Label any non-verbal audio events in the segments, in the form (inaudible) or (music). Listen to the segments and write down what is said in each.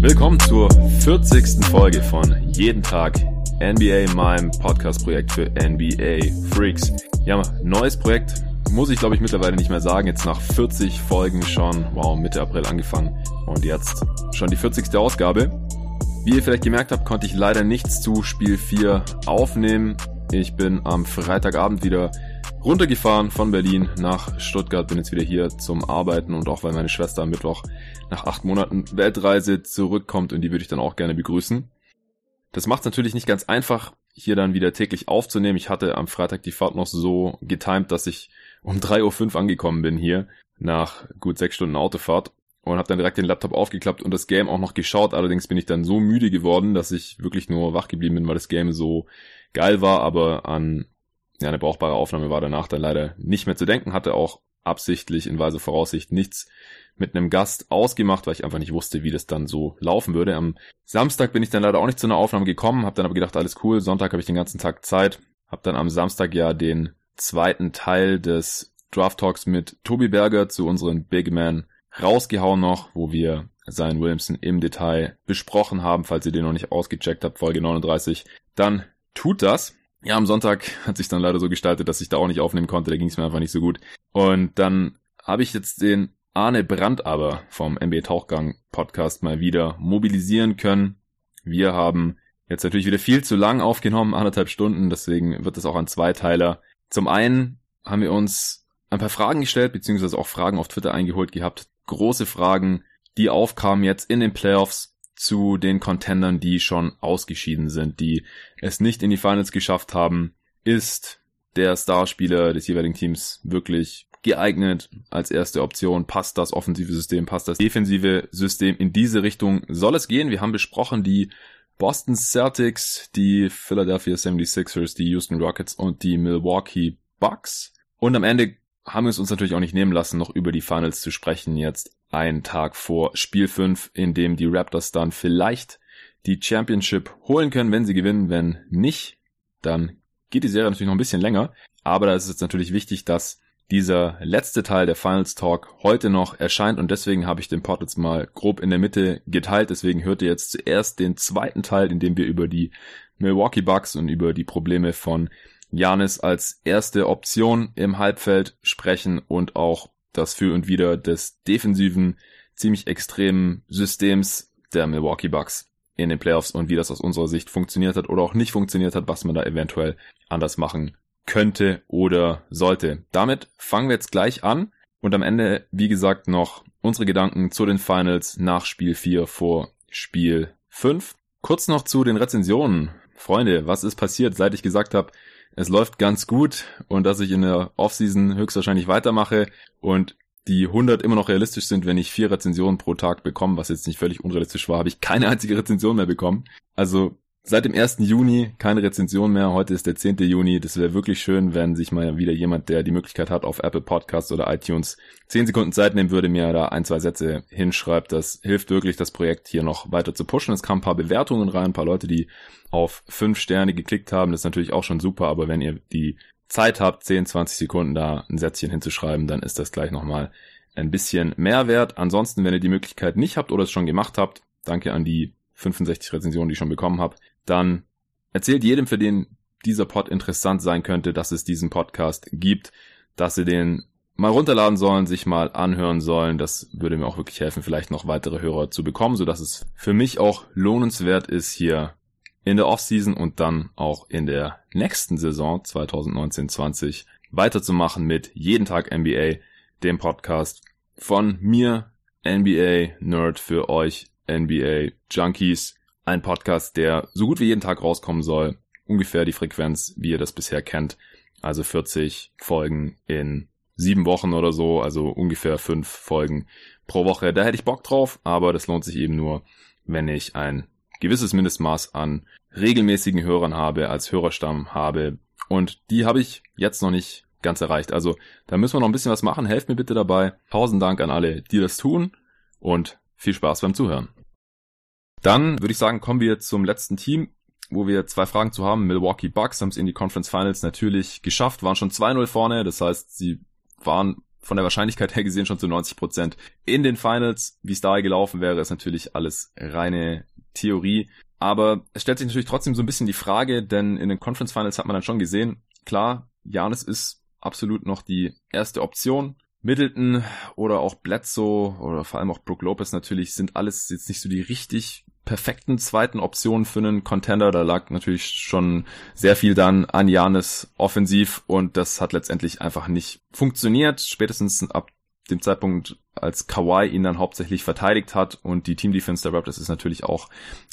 Willkommen zur 40. Folge von Jeden Tag NBA, meinem Podcast-Projekt für NBA Freaks. Ja, neues Projekt, muss ich glaube ich mittlerweile nicht mehr sagen. Jetzt nach 40 Folgen schon, wow, Mitte April angefangen und jetzt schon die 40. Ausgabe. Wie ihr vielleicht gemerkt habt, konnte ich leider nichts zu Spiel 4 aufnehmen. Ich bin am Freitagabend wieder runtergefahren von Berlin nach Stuttgart, bin jetzt wieder hier zum Arbeiten und auch weil meine Schwester am Mittwoch nach acht Monaten Weltreise zurückkommt und die würde ich dann auch gerne begrüßen. Das macht es natürlich nicht ganz einfach, hier dann wieder täglich aufzunehmen. Ich hatte am Freitag die Fahrt noch so getimt, dass ich um 3.05 Uhr angekommen bin hier nach gut sechs Stunden Autofahrt und habe dann direkt den Laptop aufgeklappt und das Game auch noch geschaut. Allerdings bin ich dann so müde geworden, dass ich wirklich nur wach geblieben bin, weil das Game so geil war, aber an ja, eine brauchbare Aufnahme war danach dann leider nicht mehr zu denken, hatte auch absichtlich in weise Voraussicht nichts mit einem Gast ausgemacht, weil ich einfach nicht wusste, wie das dann so laufen würde. Am Samstag bin ich dann leider auch nicht zu einer Aufnahme gekommen, habe dann aber gedacht, alles cool, Sonntag habe ich den ganzen Tag Zeit, habe dann am Samstag ja den zweiten Teil des Draft Talks mit Tobi Berger zu unseren Big Man rausgehauen noch, wo wir Zion Williamson im Detail besprochen haben. Falls ihr den noch nicht ausgecheckt habt, Folge 39, dann tut das. Ja, am Sonntag hat sich dann leider so gestaltet, dass ich da auch nicht aufnehmen konnte. Da ging es mir einfach nicht so gut. Und dann habe ich jetzt den Arne Brandt aber vom MB Tauchgang Podcast mal wieder mobilisieren können. Wir haben jetzt natürlich wieder viel zu lang aufgenommen, anderthalb Stunden, deswegen wird es auch ein Zweiteiler. Zum einen haben wir uns ein paar Fragen gestellt, beziehungsweise auch Fragen auf Twitter eingeholt gehabt. Große Fragen, die aufkamen jetzt in den Playoffs zu den Contendern, die schon ausgeschieden sind, die es nicht in die Finals geschafft haben. Ist der Starspieler des jeweiligen Teams wirklich geeignet als erste Option? Passt das offensive System? Passt das defensive System? In diese Richtung soll es gehen. Wir haben besprochen die Boston Celtics, die Philadelphia 76ers, die Houston Rockets und die Milwaukee Bucks. Und am Ende haben wir es uns natürlich auch nicht nehmen lassen, noch über die Finals zu sprechen, jetzt einen Tag vor Spiel 5, in dem die Raptors dann vielleicht die Championship holen können, wenn sie gewinnen. Wenn nicht, dann geht die Serie natürlich noch ein bisschen länger. Aber da ist es jetzt natürlich wichtig, dass dieser letzte Teil der Finals Talk heute noch erscheint und deswegen habe ich den Pod jetzt mal grob in der Mitte geteilt. Deswegen hört ihr jetzt zuerst den zweiten Teil, in dem wir über die Milwaukee Bucks und über die Probleme von Janis als erste Option im Halbfeld sprechen und auch das Für und Wider des defensiven, ziemlich extremen Systems der Milwaukee Bucks in den Playoffs und wie das aus unserer Sicht funktioniert hat oder auch nicht funktioniert hat, was man da eventuell anders machen könnte oder sollte. Damit fangen wir jetzt gleich an und am Ende, wie gesagt, noch unsere Gedanken zu den Finals nach Spiel 4 vor Spiel 5. Kurz noch zu den Rezensionen. Freunde, was ist passiert, seit ich gesagt habe, es läuft ganz gut und dass ich in der Offseason höchstwahrscheinlich weitermache und die 100 immer noch realistisch sind, wenn ich vier Rezensionen pro Tag bekomme, was jetzt nicht völlig unrealistisch war, habe ich keine einzige Rezension mehr bekommen. Also Seit dem 1. Juni keine Rezension mehr. Heute ist der 10. Juni. Das wäre wirklich schön, wenn sich mal wieder jemand, der die Möglichkeit hat, auf Apple Podcasts oder iTunes 10 Sekunden Zeit nehmen würde, mir da ein, zwei Sätze hinschreibt. Das hilft wirklich, das Projekt hier noch weiter zu pushen. Es kamen ein paar Bewertungen rein, ein paar Leute, die auf 5 Sterne geklickt haben. Das ist natürlich auch schon super, aber wenn ihr die Zeit habt, 10, 20 Sekunden da ein Sätzchen hinzuschreiben, dann ist das gleich nochmal ein bisschen Mehrwert. Ansonsten, wenn ihr die Möglichkeit nicht habt oder es schon gemacht habt, danke an die 65 Rezensionen, die ich schon bekommen habe, dann erzählt jedem, für den dieser Pod interessant sein könnte, dass es diesen Podcast gibt, dass sie den mal runterladen sollen, sich mal anhören sollen. Das würde mir auch wirklich helfen, vielleicht noch weitere Hörer zu bekommen, so dass es für mich auch lohnenswert ist, hier in der Offseason und dann auch in der nächsten Saison 2019-20 weiterzumachen mit jeden Tag NBA, dem Podcast von mir, NBA Nerd für euch, NBA Junkies. Ein Podcast, der so gut wie jeden Tag rauskommen soll. Ungefähr die Frequenz, wie ihr das bisher kennt. Also 40 Folgen in sieben Wochen oder so, also ungefähr fünf Folgen pro Woche. Da hätte ich Bock drauf, aber das lohnt sich eben nur, wenn ich ein gewisses Mindestmaß an regelmäßigen Hörern habe, als Hörerstamm habe. Und die habe ich jetzt noch nicht ganz erreicht. Also da müssen wir noch ein bisschen was machen. Helft mir bitte dabei. Tausend Dank an alle, die das tun und viel Spaß beim Zuhören. Dann würde ich sagen, kommen wir zum letzten Team, wo wir zwei Fragen zu haben. Milwaukee Bucks haben es in die Conference Finals natürlich geschafft, waren schon 2-0 vorne. Das heißt, sie waren von der Wahrscheinlichkeit her gesehen schon zu 90 Prozent in den Finals. Wie es da gelaufen wäre, ist natürlich alles reine Theorie. Aber es stellt sich natürlich trotzdem so ein bisschen die Frage, denn in den Conference Finals hat man dann schon gesehen, klar, Janis ist absolut noch die erste Option. Middleton oder auch Bledsoe oder vor allem auch Brook Lopez natürlich sind alles jetzt nicht so die richtig perfekten zweiten Optionen für einen Contender. Da lag natürlich schon sehr viel dann an Janis offensiv und das hat letztendlich einfach nicht funktioniert. Spätestens ab dem Zeitpunkt, als Kawhi ihn dann hauptsächlich verteidigt hat und die Team Defense der Raptors ist natürlich auch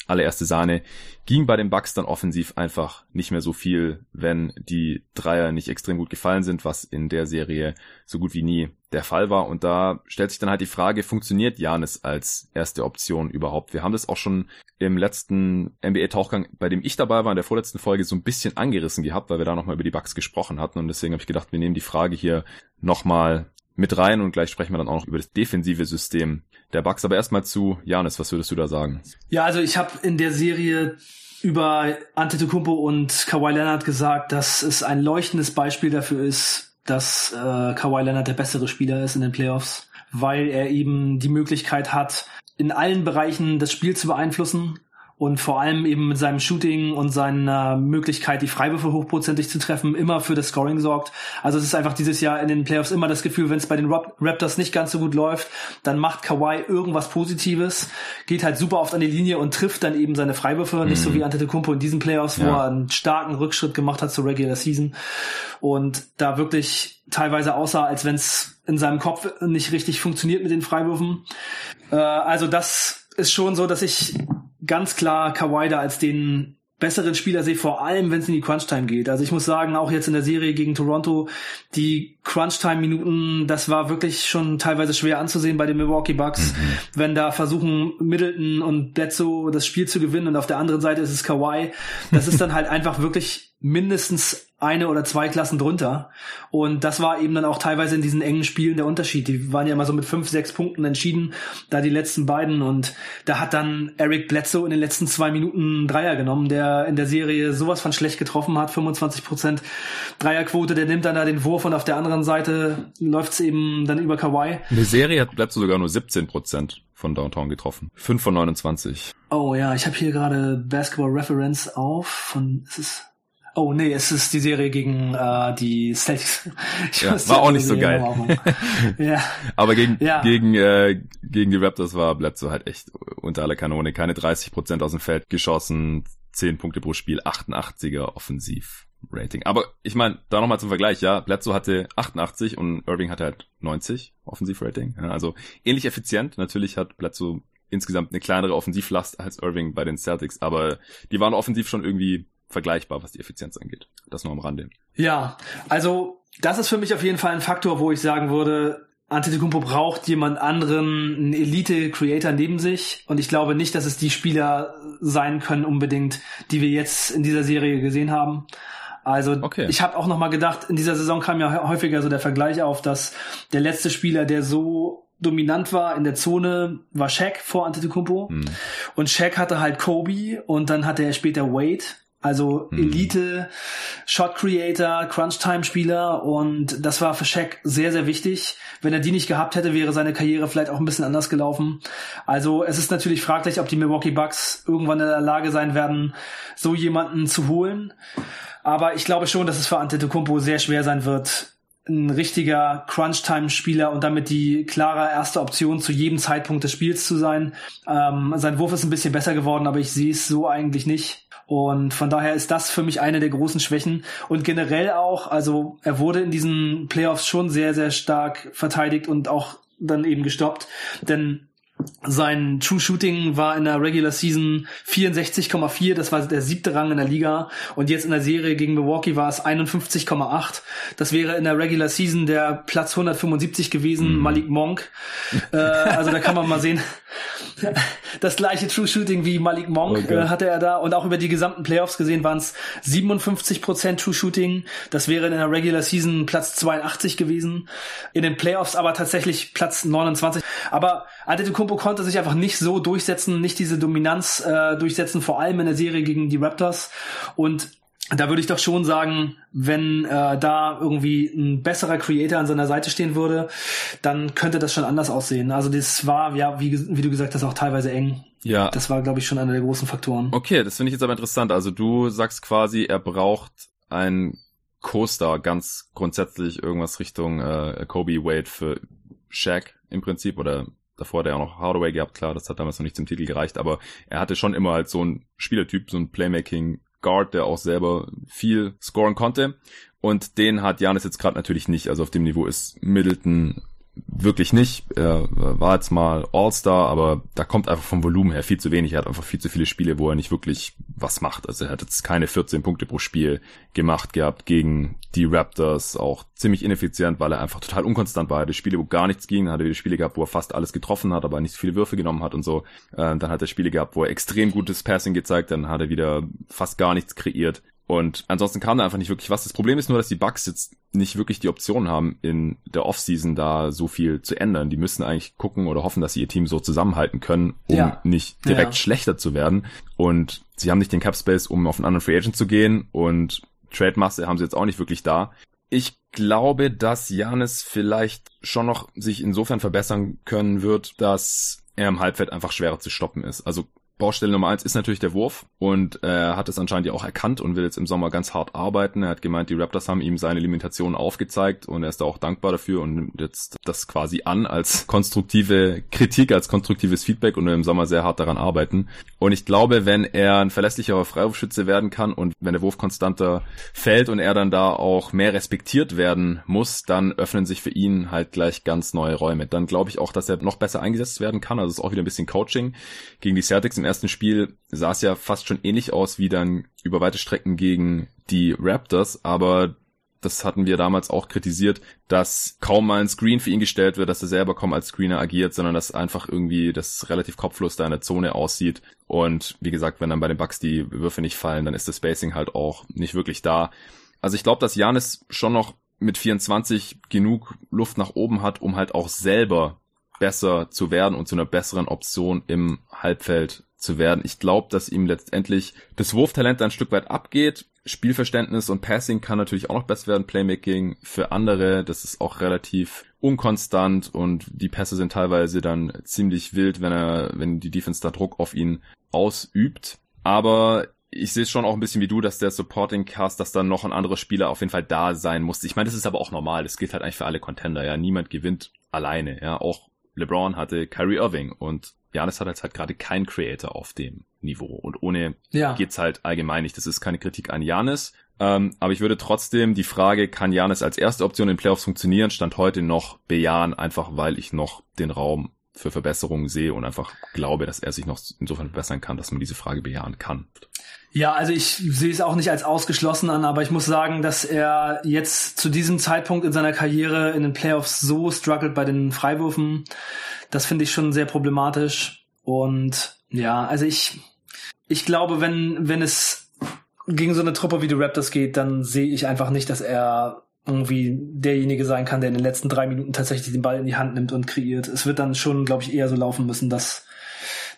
allererste Sahne, ging bei den Bucks dann offensiv einfach nicht mehr so viel, wenn die Dreier nicht extrem gut gefallen sind, was in der Serie so gut wie nie der Fall war. Und da stellt sich dann halt die Frage, funktioniert Janis als erste Option überhaupt? Wir haben das auch schon im letzten NBA-Tauchgang, bei dem ich dabei war, in der vorletzten Folge so ein bisschen angerissen gehabt, weil wir da nochmal über die Bucks gesprochen hatten. Und deswegen habe ich gedacht, wir nehmen die Frage hier nochmal mit rein und gleich sprechen wir dann auch noch über das defensive System der Bucks. Aber erstmal zu Janis, was würdest du da sagen? Ja, also ich habe in der Serie über Antetokounmpo und Kawhi Leonard gesagt, dass es ein leuchtendes Beispiel dafür ist, dass äh, Kawhi Leonard der bessere Spieler ist in den Playoffs, weil er eben die Möglichkeit hat, in allen Bereichen das Spiel zu beeinflussen und vor allem eben mit seinem Shooting und seiner Möglichkeit, die Freiwürfe hochprozentig zu treffen, immer für das Scoring sorgt. Also es ist einfach dieses Jahr in den Playoffs immer das Gefühl, wenn es bei den Raptors nicht ganz so gut läuft, dann macht Kawhi irgendwas Positives, geht halt super oft an die Linie und trifft dann eben seine Freiwürfe, mhm. nicht so mhm. wie Antetokounmpo in diesen Playoffs, ja. wo er einen starken Rückschritt gemacht hat zur Regular Season und da wirklich teilweise aussah, als wenn es in seinem Kopf nicht richtig funktioniert mit den Freiwürfen. Äh, also das ist schon so, dass ich ganz klar Kawhi da als den besseren Spieler sehe, vor allem wenn es in die Crunch-Time geht. Also ich muss sagen, auch jetzt in der Serie gegen Toronto, die Crunch-Time-Minuten, das war wirklich schon teilweise schwer anzusehen bei den Milwaukee Bucks, mhm. wenn da versuchen Middleton und Bledsoe das Spiel zu gewinnen und auf der anderen Seite ist es Kawhi. Das ist dann (laughs) halt einfach wirklich mindestens eine oder zwei Klassen drunter. Und das war eben dann auch teilweise in diesen engen Spielen der Unterschied. Die waren ja immer so mit fünf, sechs Punkten entschieden, da die letzten beiden. Und da hat dann Eric Bledsoe in den letzten zwei Minuten Dreier genommen, der in der Serie sowas von schlecht getroffen hat, 25 Prozent Dreierquote. Der nimmt dann da den Wurf und auf der anderen Seite läuft's eben dann über Kawhi. In der Serie hat Bledsoe sogar nur 17 Prozent von Downtown getroffen. 5 von 29. Oh ja, ich habe hier gerade Basketball Reference auf von, ist es Oh nee, es ist die Serie gegen äh, die Celtics. (laughs) Ja, war auch nicht so geil. (laughs) ja. Aber gegen ja. gegen äh, gegen die Raptors war Bledsoe halt echt unter aller Kanone. Keine 30 Prozent aus dem Feld geschossen, 10 Punkte pro Spiel, 88er Offensiv. Rating. Aber ich meine, da nochmal zum Vergleich, ja, Bledsoe hatte 88 und Irving hatte halt 90 Offensivrating. Ja, also ähnlich effizient. Natürlich hat Bledsoe insgesamt eine kleinere Offensivlast als Irving bei den Celtics, aber die waren offensiv schon irgendwie vergleichbar, was die Effizienz angeht. Das nur am Rande. Ja, also das ist für mich auf jeden Fall ein Faktor, wo ich sagen würde, Antetokounmpo braucht jemand anderen, einen Elite-Creator neben sich. Und ich glaube nicht, dass es die Spieler sein können unbedingt, die wir jetzt in dieser Serie gesehen haben. Also okay. ich habe auch noch mal gedacht, in dieser Saison kam ja häufiger so der Vergleich auf, dass der letzte Spieler, der so dominant war in der Zone, war Shaq vor Antetokounmpo. Hm. Und Shaq hatte halt Kobe und dann hatte er später Wade. Also mhm. Elite, Shot Creator, Crunch Time Spieler und das war für Shaq sehr, sehr wichtig. Wenn er die nicht gehabt hätte, wäre seine Karriere vielleicht auch ein bisschen anders gelaufen. Also es ist natürlich fraglich, ob die Milwaukee Bucks irgendwann in der Lage sein werden, so jemanden zu holen. Aber ich glaube schon, dass es für Antetokounmpo sehr schwer sein wird, ein richtiger Crunch-Time-Spieler und damit die klare erste Option zu jedem Zeitpunkt des Spiels zu sein. Ähm, sein Wurf ist ein bisschen besser geworden, aber ich sehe es so eigentlich nicht. Und von daher ist das für mich eine der großen Schwächen. Und generell auch, also er wurde in diesen Playoffs schon sehr, sehr stark verteidigt und auch dann eben gestoppt. Denn sein True Shooting war in der Regular Season 64,4, das war der siebte Rang in der Liga. Und jetzt in der Serie gegen Milwaukee war es 51,8. Das wäre in der Regular Season der Platz 175 gewesen, mm. Malik Monk. äh, also da kann man mal sehen, (laughs) das gleiche True Shooting wie Malik Monk okay. äh, hatte er da und auch über die gesamten Playoffs gesehen waren es 57% True Shooting. Das wäre in der Regular Season Platz 82 gewesen. In den Playoffs aber tatsächlich Platz 29. Aber Antetokounmpo konnte sich einfach nicht so durchsetzen, nicht diese Dominanz äh, durchsetzen, vor allem in der Serie gegen die Raptors. Und da würde ich doch schon sagen, wenn äh, da irgendwie ein besserer Creator an seiner Seite stehen würde, dann könnte das schon anders aussehen. Also das war, ja, wie, wie du gesagt hast, auch teilweise eng. Ja. Das war, glaube ich, schon einer der großen Faktoren. Okay, das finde ich jetzt aber interessant. Also du sagst quasi, er braucht ein Co-Star, ganz grundsätzlich irgendwas Richtung äh, Kobe Wade für Shaq im Prinzip oder davor hat er auch noch Hardaway gehabt, klar, das hat damals noch nicht zum Titel gereicht, aber er hatte schon immer halt so ein Spielertyp, so ein Playmaking Guard, der auch selber viel scoren konnte. Und den hat Janis jetzt gerade natürlich nicht. Also auf dem Niveau ist Middleton wirklich nicht. Er war jetzt mal All-Star, aber da kommt einfach vom Volumen her viel zu wenig. Er hat einfach viel zu viele Spiele, wo er nicht wirklich was macht. Also er hat jetzt keine 14 Punkte pro Spiel gemacht gehabt gegen die Raptors. Auch ziemlich ineffizient, weil er einfach total unkonstant war. Er hatte Spiele, wo gar nichts ging. Dann hat er wieder Spiele gehabt, wo er fast alles getroffen hat, aber nicht so viele Würfe genommen hat und so. Äh, dann hat er Spiele gehabt, wo er extrem gutes Passing gezeigt. Dann hat er wieder fast gar nichts kreiert. Und ansonsten kam da einfach nicht wirklich was. Das Problem ist nur, dass die Bucks jetzt nicht wirklich die Option haben, in der Offseason da so viel zu ändern. Die müssen eigentlich gucken oder hoffen, dass sie ihr Team so zusammenhalten können, um ja. nicht direkt ja. schlechter zu werden. Und sie haben nicht den Cap Space, um auf einen anderen Free Agent zu gehen. Und Trade-Masse haben sie jetzt auch nicht wirklich da. Ich glaube, dass Janis vielleicht schon noch sich insofern verbessern können wird, dass er im Halbfeld einfach schwerer zu stoppen ist. Also Baustelle Nummer eins ist natürlich der Wurf und er hat es anscheinend ja auch erkannt und will jetzt im Sommer ganz hart arbeiten. Er hat gemeint, die Raptors haben ihm seine Limitationen aufgezeigt und er ist da auch dankbar dafür und nimmt jetzt das quasi an als konstruktive Kritik, als konstruktives Feedback und will im Sommer sehr hart daran arbeiten. Und ich glaube, wenn er ein verlässlicherer Freiwurfschütze werden kann und wenn der Wurf konstanter fällt und er dann da auch mehr respektiert werden muss, dann öffnen sich für ihn halt gleich ganz neue Räume. Dann glaube ich auch, dass er noch besser eingesetzt werden kann. Also es ist auch wieder ein bisschen Coaching gegen die Celtics im ersten Spiel sah es ja fast schon ähnlich aus wie dann über weite Strecken gegen die Raptors, aber das hatten wir damals auch kritisiert, dass kaum mal ein Screen für ihn gestellt wird, dass er selber kaum als Screener agiert, sondern dass einfach irgendwie das relativ kopflos da in der Zone aussieht. Und wie gesagt, wenn dann bei den Bucks die Würfe nicht fallen, dann ist das Spacing halt auch nicht wirklich da. Also ich glaube, dass Janis schon noch mit 24 genug Luft nach oben hat, um halt auch selber besser zu werden und zu einer besseren Option im Halbfeld zu werden. Ich glaube, dass ihm letztendlich das Wurftalent ein Stück weit abgeht. Spielverständnis und Passing kann natürlich auch noch besser werden. Playmaking für andere, das ist auch relativ unkonstant und die Pässe sind teilweise dann ziemlich wild, wenn er, wenn die Defense da Druck auf ihn ausübt. Aber ich sehe es schon auch ein bisschen wie du, dass der Supporting Cast, dass dann noch ein anderer Spieler auf jeden Fall da sein muss. Ich meine, das ist aber auch normal. Das gilt halt eigentlich für alle Contender. Ja, niemand gewinnt alleine. Ja, auch LeBron hatte Kyrie Irving und Janis hat jetzt halt gerade kein Creator auf dem Niveau. Und ohne ja. geht's halt allgemein nicht. Das ist keine Kritik an Janis. Ähm, aber ich würde trotzdem die Frage, kann Janis als erste Option in Playoffs funktionieren, stand heute noch bejahen, einfach weil ich noch den Raum für Verbesserungen sehe und einfach glaube, dass er sich noch insofern verbessern kann, dass man diese Frage bejahen kann. Ja, also ich sehe es auch nicht als ausgeschlossen an, aber ich muss sagen, dass er jetzt zu diesem Zeitpunkt in seiner Karriere in den Playoffs so struggelt bei den Freiwürfen. Das finde ich schon sehr problematisch. Und ja, also ich, ich glaube, wenn, wenn es gegen so eine Truppe wie die Raptors geht, dann sehe ich einfach nicht, dass er irgendwie derjenige sein kann, der in den letzten drei Minuten tatsächlich den Ball in die Hand nimmt und kreiert. Es wird dann schon, glaube ich, eher so laufen müssen, dass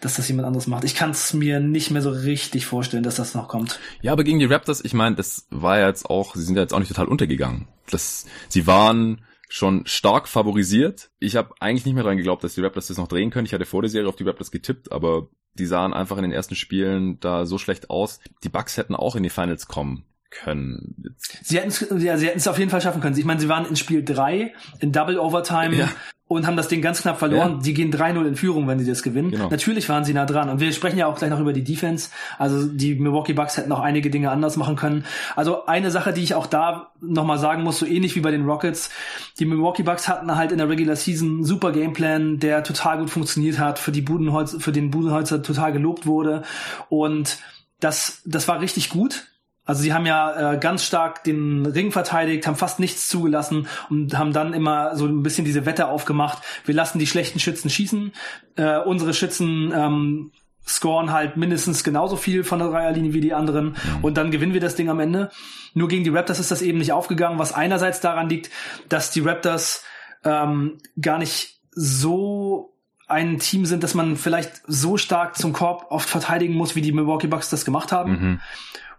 dass das jemand anderes macht. Ich kann es mir nicht mehr so richtig vorstellen, dass das noch kommt. Ja, aber gegen die Raptors, ich meine, das war ja jetzt auch, sie sind ja jetzt auch nicht total untergegangen. Das, sie waren schon stark favorisiert. Ich habe eigentlich nicht mehr dran geglaubt, dass die Raptors das noch drehen können. Ich hatte vor der Serie auf die Raptors getippt, aber die sahen einfach in den ersten Spielen da so schlecht aus. Die Bucks hätten auch in die Finals kommen können. Sie hätten es ja, sie hätten es auf jeden Fall schaffen können. Ich meine, sie waren in Spiel 3 in Double Overtime ja und haben das Ding ganz knapp verloren. Ja. Die gehen 3-0 in Führung, wenn sie das gewinnen. Genau. Natürlich waren sie nah dran. Und wir sprechen ja auch gleich noch über die Defense. Also die Milwaukee Bucks hätten auch einige Dinge anders machen können. Also eine Sache, die ich auch da nochmal sagen muss, so ähnlich wie bei den Rockets. Die Milwaukee Bucks hatten halt in der Regular Season einen super Gameplan, der total gut funktioniert hat, für die Budenholz, für den Budenholzer total gelobt wurde. Und das, das war richtig gut Also sie haben ja äh, ganz stark den Ring verteidigt, haben fast nichts zugelassen und haben dann immer so ein bisschen diese Wette aufgemacht. Wir lassen die schlechten Schützen schießen. Äh, unsere Schützen ähm, scoren halt mindestens genauso viel von der Dreierlinie wie die anderen mhm. und dann gewinnen wir das Ding am Ende. Nur gegen die Raptors ist das eben nicht aufgegangen, was einerseits daran liegt, dass die Raptors ähm, gar nicht so ein Team sind, dass man vielleicht so stark zum Korb oft verteidigen muss, wie die Milwaukee Bucks das gemacht haben. Mhm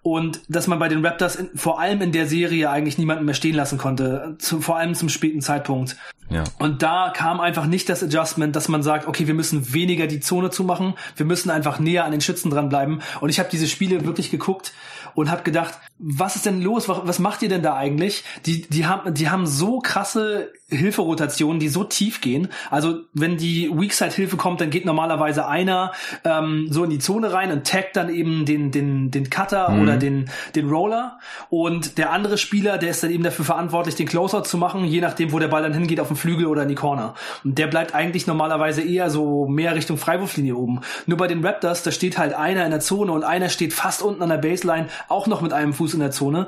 und dass man bei den Raptors in, vor allem in der Serie eigentlich niemanden mehr stehen lassen konnte, zu, vor allem zum späten Zeitpunkt. Ja. Und da kam einfach nicht das Adjustment, dass man sagt, okay, wir müssen weniger die Zone zumachen, wir müssen einfach näher an den Schützen dranbleiben. Und ich habe diese Spiele wirklich geguckt und habe gedacht, was ist denn los? Was macht ihr denn da eigentlich? Die, die haben, die haben so krasse Hilferotationen, die so tief gehen. Also wenn die Weakside Hilfe kommt, dann geht normalerweise einer ähm, so in die Zone rein und taggt dann eben den den den Cutter mhm. oder den den Roller und der andere Spieler, der ist dann eben dafür verantwortlich, den Closeout zu machen, je nachdem, wo der Ball dann hingeht, auf den Flügel oder in die Corner. Und der bleibt eigentlich normalerweise eher so mehr Richtung Freiwurflinie oben. Nur bei den Raptors, da steht halt einer in der Zone und einer steht fast unten an der Baseline, auch noch mit einem Fuß in der Zone.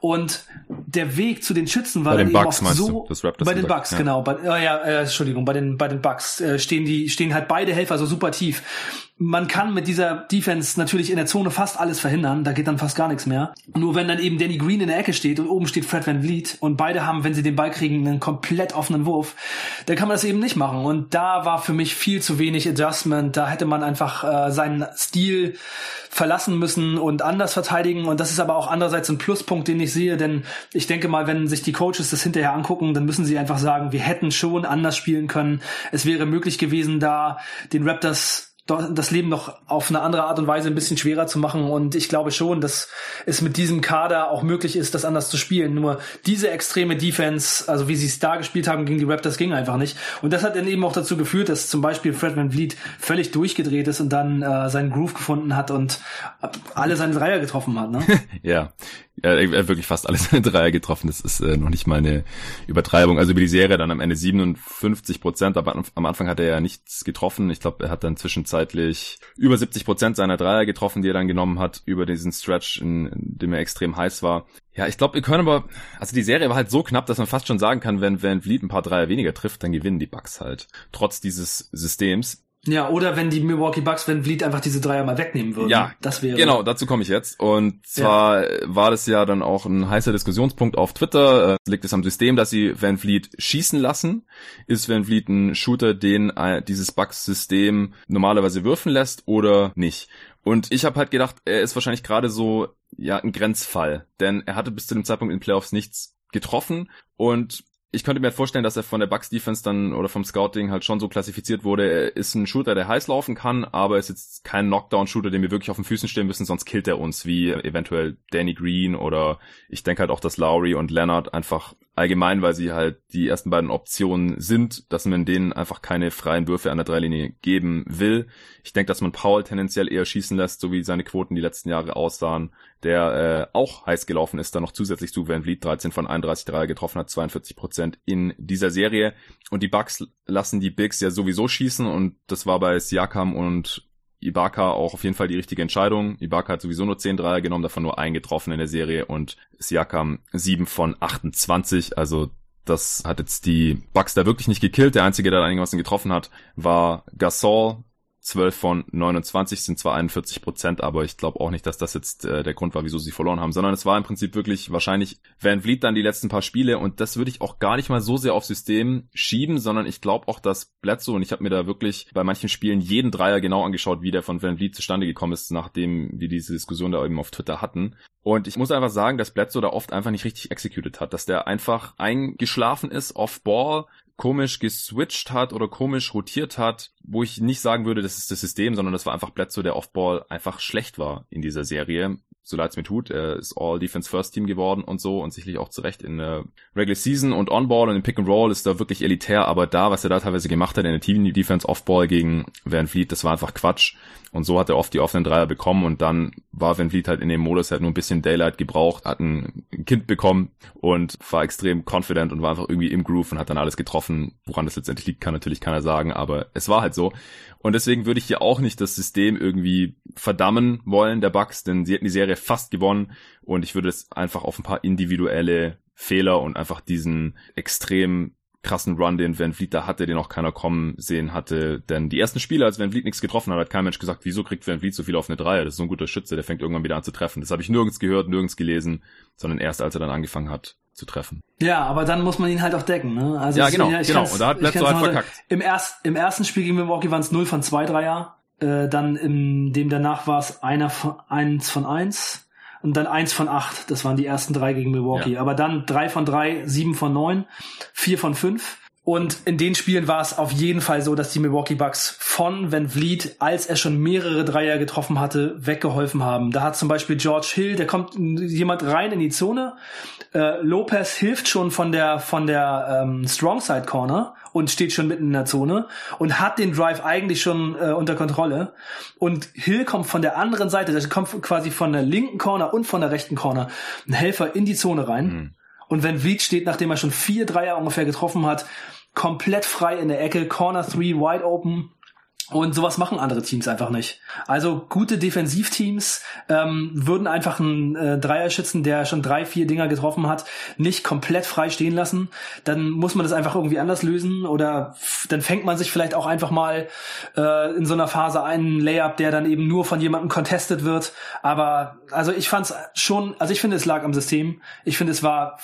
Und der Weg zu den Schützen war bei den Bugs, eben auch so das bei den Bugs, ja. genau. Bei, oh ja, äh, Entschuldigung, bei den bei den Bugs äh, stehen die stehen halt beide Helfer so super tief man kann mit dieser Defense natürlich in der Zone fast alles verhindern, da geht dann fast gar nichts mehr. Nur wenn dann eben Danny Green in der Ecke steht und oben steht Fred Van Vliet und beide haben, wenn sie den Ball kriegen, einen komplett offenen Wurf, dann kann man das eben nicht machen. Und da war für mich viel zu wenig Adjustment. Da hätte man einfach äh, seinen Stil verlassen müssen und anders verteidigen. Und das ist aber auch andererseits ein Pluspunkt, den ich sehe, denn ich denke mal, wenn sich die Coaches das hinterher angucken, dann müssen sie einfach sagen, wir hätten schon anders spielen können. Es wäre möglich gewesen, da den Raptors das Leben noch auf eine andere Art und Weise ein bisschen schwerer zu machen. Und ich glaube schon, dass es mit diesem Kader auch möglich ist, das anders zu spielen. Nur diese extreme Defense, also wie sie es da gespielt haben gegen die Raptors, ging einfach nicht. Und das hat dann eben auch dazu geführt, dass zum Beispiel Fred Van Vliet völlig durchgedreht ist und dann äh, seinen Groove gefunden hat und alle seine Dreier getroffen hat. Ne? (laughs) ja, er hat wirklich fast alle seine Dreier getroffen. Das ist äh, noch nicht mal eine Übertreibung. Also über die Serie dann am Ende 57 Prozent, aber am Anfang hat er ja nichts getroffen. Ich glaube, er hat dann zwischenzeitlich über 70 Prozent seiner Dreier getroffen, die er dann genommen hat, über diesen Stretch, in, in dem er extrem heiß war. Ja, ich glaube, wir können aber, also die Serie war halt so knapp, dass man fast schon sagen kann, wenn Van Vliet ein paar Dreier weniger trifft, dann gewinnen die Bucks halt. Trotz dieses Systems. Ja, oder wenn die Milwaukee Bucks, wenn Vliet einfach diese Dreier mal wegnehmen würden. Ja, das wäre. Genau, dazu komme ich jetzt. Und zwar ja. war das ja dann auch ein heißer Diskussionspunkt auf Twitter. Äh, liegt es am System, dass sie Van Vliet schießen lassen? Ist Van Vliet ein Shooter, den äh, dieses Bucks-System normalerweise würfen lässt oder nicht? Und ich habe halt gedacht, er ist wahrscheinlich gerade so ja ein Grenzfall, denn er hatte bis zu dem Zeitpunkt in Playoffs nichts getroffen und ich könnte mir vorstellen, dass er von der Bucks Defense dann oder vom Scouting halt schon so klassifiziert wurde. Er ist ein Shooter, der heiß laufen kann, aber ist jetzt kein Knockdown-Shooter, den wir wirklich auf den Füßen stehen müssen, sonst killt er uns, wie eventuell Danny Green oder ich denke halt auch, dass Lowry und Leonard einfach allgemein, weil sie halt die ersten beiden Optionen sind, dass man denen einfach keine freien Würfe an der Dreilinie geben will. Ich denke, dass man Paul tendenziell eher schießen lässt, so wie seine Quoten die letzten Jahre aussahen, der äh, auch heiß gelaufen ist, dann noch zusätzlich zu Van Vliet 13 von 31 Dreier getroffen hat, 42 Prozent in dieser Serie. Und die Bucks lassen die Bigs ja sowieso schießen und das war bei Siakam und Ibaka auch auf jeden Fall die richtige Entscheidung. Ibaka hat sowieso nur 10 Dreier genommen, davon nur einen getroffen in der Serie und Siakam 7 von 28. Also das hat jetzt die Bucks da wirklich nicht gekillt. Der einzige, der da einigermaßen getroffen hat, war Gasol 12 von 29 sind zwar 41 Prozent, aber ich glaube auch nicht, dass das jetzt äh, der Grund war, wieso sie verloren haben, sondern es war im Prinzip wirklich wahrscheinlich Van Vliet dann die letzten paar Spiele und das würde ich auch gar nicht mal so sehr aufs System schieben, sondern ich glaube auch, dass Bledsoe und ich habe mir da wirklich bei manchen Spielen jeden Dreier genau angeschaut, wie der von Van Vliet zustande gekommen ist, nachdem wir diese Diskussion da eben auf Twitter hatten. Und ich muss einfach sagen, dass Bledsoe da oft einfach nicht richtig executed hat, dass der einfach eingeschlafen ist, off-ball, komisch geswitcht hat oder komisch rotiert hat, wo ich nicht sagen würde, das ist das System, sondern das war einfach Bledsoe, der Offball einfach schlecht war in dieser Serie. So leid es mir tut, er ist All Defense First Team geworden und so und sicherlich auch zurecht in der Regular Season und On-Ball und im Pick and Roll ist da wirklich elitär, aber da, was er da teilweise gemacht hat in der Team Defense Offball gegen Van Fleet, das war einfach Quatsch. Und so hat er oft die offenen Dreier bekommen und dann war Van Vliet halt in dem Modus, halt nur ein bisschen Daylight gebraucht, hat ein Kind bekommen und war extrem confident und war einfach irgendwie im Groove und hat dann alles getroffen. Woran das letztendlich liegt, kann natürlich keiner sagen, aber es war halt so. Und deswegen würde ich hier auch nicht das System irgendwie verdammen wollen, der Bucks, denn sie hätten die Serie fast gewonnen. Und ich würde es einfach auf ein paar individuelle Fehler und einfach diesen extrem krassen Run, den Van Vliet da hatte, den auch keiner kommen sehen hatte. Denn die ersten Spiele, als Van Vliet nichts getroffen hat, hat kein Mensch gesagt, wieso kriegt Van Vliet so viel auf eine Dreier? Das ist so ein guter Schütze, der fängt irgendwann wieder an zu treffen. Das habe ich nirgends gehört, nirgends gelesen, sondern erst als er dann angefangen hat zu treffen. Ja, aber dann muss man ihn halt auch decken. Ne? Also ja, genau, genau. Und da hat Bledsoe halt verkackt. Im, erst, Im ersten Spiel gegen Milwaukee waren es 0 von 2 Dreier. Äh, dann im dem danach war es einer von eins von eins und dann eins von acht. Das waren die ersten drei gegen Milwaukee. Ja. Aber dann drei von drei, sieben von neun, vier von fünf. Und in den Spielen war es auf jeden Fall so, dass die Milwaukee Bucks von Van Vliet, als er schon mehrere Dreier getroffen hatte, weggeholfen haben. Da hat zum Beispiel George Hill, der kommt jemand rein in die Zone. Äh, Lopez hilft schon von der von der ähm, Strong Side Corner und steht schon mitten in der Zone und hat den Drive eigentlich schon äh, unter Kontrolle. Und Hill kommt von der anderen Seite, der kommt quasi von der linken Corner und von der rechten Corner, ein Helfer in die Zone rein. Mhm. Und wenn Vliet steht, nachdem er schon vier Dreier ungefähr getroffen hat, komplett frei in der Ecke, Corner 3 wide open. Und sowas machen andere Teams einfach nicht. Also gute Defensivteams ähm, würden einfach einen äh, Dreierschützen, der schon drei, vier Dinger getroffen hat, nicht komplett frei stehen lassen. Dann muss man das einfach irgendwie anders lösen oder dann fängt man sich vielleicht auch einfach mal äh, in so einer Phase einen Layup, der dann eben nur von jemandem contested wird. Aber also ich fand es schon, also ich finde es lag am System. Ich finde es war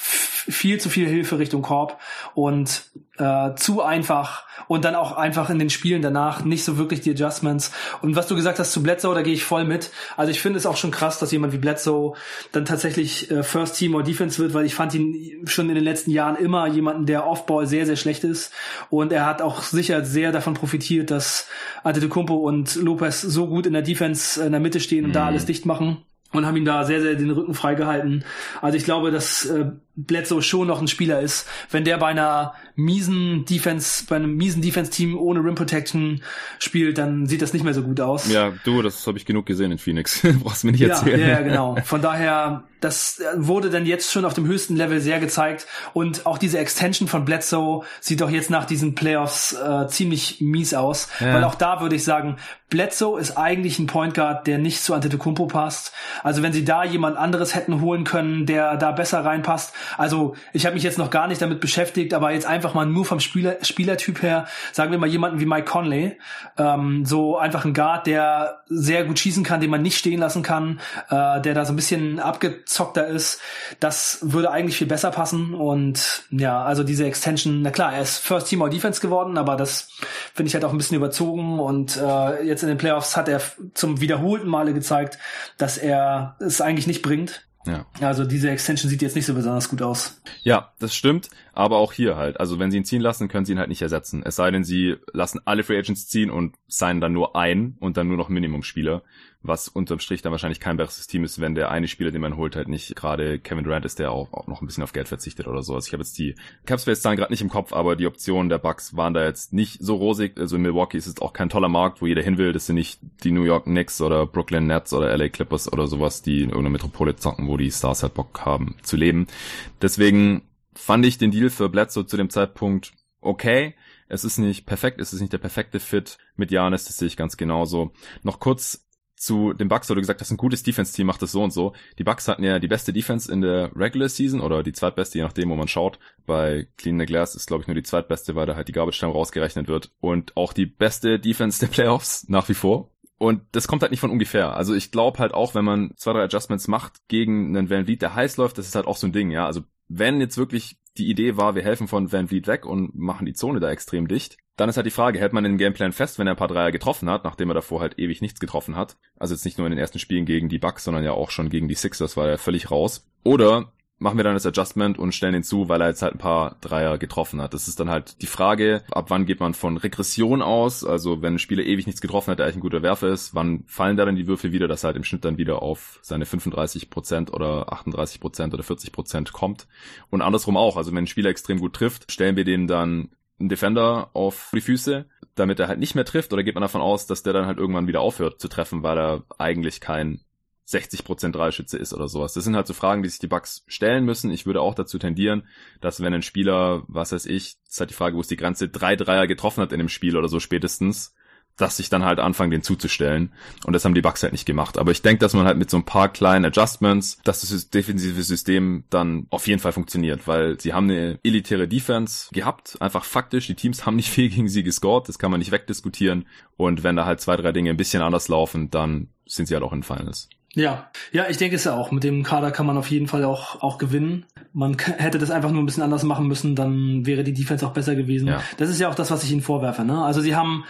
viel zu viel Hilfe Richtung Korb und äh, zu einfach und dann auch einfach in den Spielen danach nicht so wirklich die Adjustments. Und was du gesagt hast zu Bledsoe, da gehe ich voll mit. Also ich finde es auch schon krass, dass jemand wie Bledsoe dann tatsächlich äh, First Team oder Defense wird, weil ich fand ihn schon in den letzten Jahren immer jemanden, der Offball sehr, sehr schlecht ist. Und er hat auch sicher sehr davon profitiert, dass Antetokounmpo und Lopez so gut in der Defense in der Mitte stehen und mhm. da alles dicht machen und haben ihm da sehr, sehr den Rücken freigehalten. Also ich glaube, dass äh, Bledsoe schon noch ein Spieler ist. Wenn der bei einer miesen Defense, bei einem miesen Defense-Team ohne Rim Protection spielt, dann sieht das nicht mehr so gut aus. Ja, du, das habe ich genug gesehen in Phoenix. (laughs) Brauchst mir nicht erzählen. Ja, ja, genau. Von daher, das wurde dann jetzt schon auf dem höchsten Level sehr gezeigt. Und auch diese Extension von Bledsoe sieht doch jetzt nach diesen Playoffs äh, ziemlich mies aus. Ja. Weil auch da würde ich sagen, Bledsoe ist eigentlich ein Point Guard, der nicht zu Antetokounmpo passt. Also wenn sie da jemand anderes hätten holen können, der da besser reinpasst, also ich habe mich jetzt noch gar nicht damit beschäftigt, aber jetzt einfach mal nur vom Spieler, Spielertyp her, sagen wir mal jemanden wie Mike Conley, ähm, so einfach ein Guard, der sehr gut schießen kann, den man nicht stehen lassen kann, äh, der da so ein bisschen abgezockter ist, das würde eigentlich viel besser passen und ja, also diese Extension, na klar, er ist First Team All Defense geworden, aber das finde ich halt auch ein bisschen überzogen und äh, jetzt in den Playoffs hat er zum wiederholten Male gezeigt, dass er es eigentlich nicht bringt ja. Also diese Extension sieht jetzt nicht so besonders gut aus. Ja, das stimmt, aber auch hier halt. Also wenn sie ihn ziehen lassen, können sie ihn halt nicht ersetzen. Es sei denn, sie lassen alle Free Agents ziehen und signen dann nur ein und dann nur noch Minimumspieler was unterm Strich dann wahrscheinlich kein besseres Team ist, wenn der eine Spieler, den man holt, halt nicht gerade Kevin Durant ist, der auch, auch noch ein bisschen auf Geld verzichtet oder so. Also ich habe jetzt die Capspace-Zahlen gerade nicht im Kopf, aber die Optionen der Bucks waren da jetzt nicht so rosig. Also in Milwaukee ist es auch kein toller Markt, wo jeder hin will. Das sind nicht die New York Knicks oder Brooklyn Nets oder LA Clippers oder sowas, die in irgendeiner Metropole zocken, wo die Stars halt Bock haben zu leben. Deswegen fand ich den Deal für Bledsoe zu dem Zeitpunkt okay. Es ist nicht perfekt, es ist nicht der perfekte Fit mit Janis, das sehe ich ganz genauso. Noch kurz zu den Bucks, wo du gesagt hast, ein gutes Defense-Team macht das so und so. Die Bucks hatten ja die beste Defense in der Regular Season oder die zweitbeste, je nachdem, wo man schaut. Bei Clean the Glass ist, glaube ich, nur die zweitbeste, weil da halt die Garbage Time rausgerechnet wird. Und auch die beste Defense der Playoffs nach wie vor. Und das kommt halt nicht von ungefähr. Also ich glaube halt auch, wenn man zwei, drei Adjustments macht gegen einen Van Vliet, der heiß läuft, das ist halt auch so ein Ding, ja. Also wenn jetzt wirklich die Idee war, wir helfen von Van Vliet weg und machen die Zone da extrem dicht, dann ist halt die Frage, hält man den Gameplan fest, wenn er ein paar Dreier getroffen hat, nachdem er davor halt ewig nichts getroffen hat? Also jetzt nicht nur in den ersten Spielen gegen die Bucks, sondern ja auch schon gegen die Sixers war er völlig raus. Oder machen wir dann das Adjustment und stellen ihn zu, weil er jetzt halt ein paar Dreier getroffen hat. Das ist dann halt die Frage, ab wann geht man von Regression aus? Also wenn ein Spieler ewig nichts getroffen hat, der eigentlich ein guter Werfer ist, wann fallen da dann die Würfel wieder, dass er halt im Schnitt dann wieder auf seine 35% oder 38% oder 40% kommt? Und andersrum auch, also wenn ein Spieler extrem gut trifft, stellen wir den dann einen Defender auf die Füße, damit er halt nicht mehr trifft, oder geht man davon aus, dass der dann halt irgendwann wieder aufhört zu treffen, weil er eigentlich kein 60% Dreischütze ist oder sowas. Das sind halt so Fragen, die sich die Bugs stellen müssen. Ich würde auch dazu tendieren, dass wenn ein Spieler, was weiß ich, ist halt die Frage, wo ist die Grenze, drei Dreier getroffen hat in dem Spiel oder so spätestens, dass sich dann halt anfangen, den zuzustellen. Und das haben die Bucks halt nicht gemacht. Aber ich denke, dass man halt mit so ein paar kleinen Adjustments, dass das defensive System dann auf jeden Fall funktioniert, weil sie haben eine elitäre Defense gehabt, einfach faktisch. Die Teams haben nicht viel gegen sie gescored, das kann man nicht wegdiskutieren. Und wenn da halt zwei, drei Dinge ein bisschen anders laufen, dann sind sie halt auch in Finals. Ja, ja, ich denke es ja auch. Mit dem Kader kann man auf jeden Fall auch, auch gewinnen. Man hätte das einfach nur ein bisschen anders machen müssen, dann wäre die Defense auch besser gewesen. Ja. Das ist ja auch das, was ich ihnen vorwerfe. Ne? Also sie haben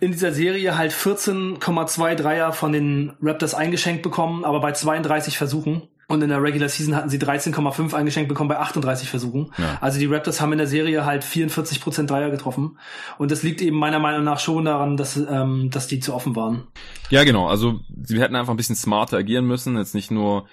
in dieser Serie halt 14,2 Dreier von den Raptors eingeschenkt bekommen, aber bei 32 Versuchen. Und in der Regular Season hatten sie 13,5 eingeschenkt bekommen bei 38 Versuchen. Ja. Also die Raptors haben in der Serie halt 44 Prozent Dreier getroffen. Und das liegt eben meiner Meinung nach schon daran, dass, ähm, dass die zu offen waren. Ja, genau. Also sie hätten einfach ein bisschen smarter agieren müssen. Jetzt nicht nur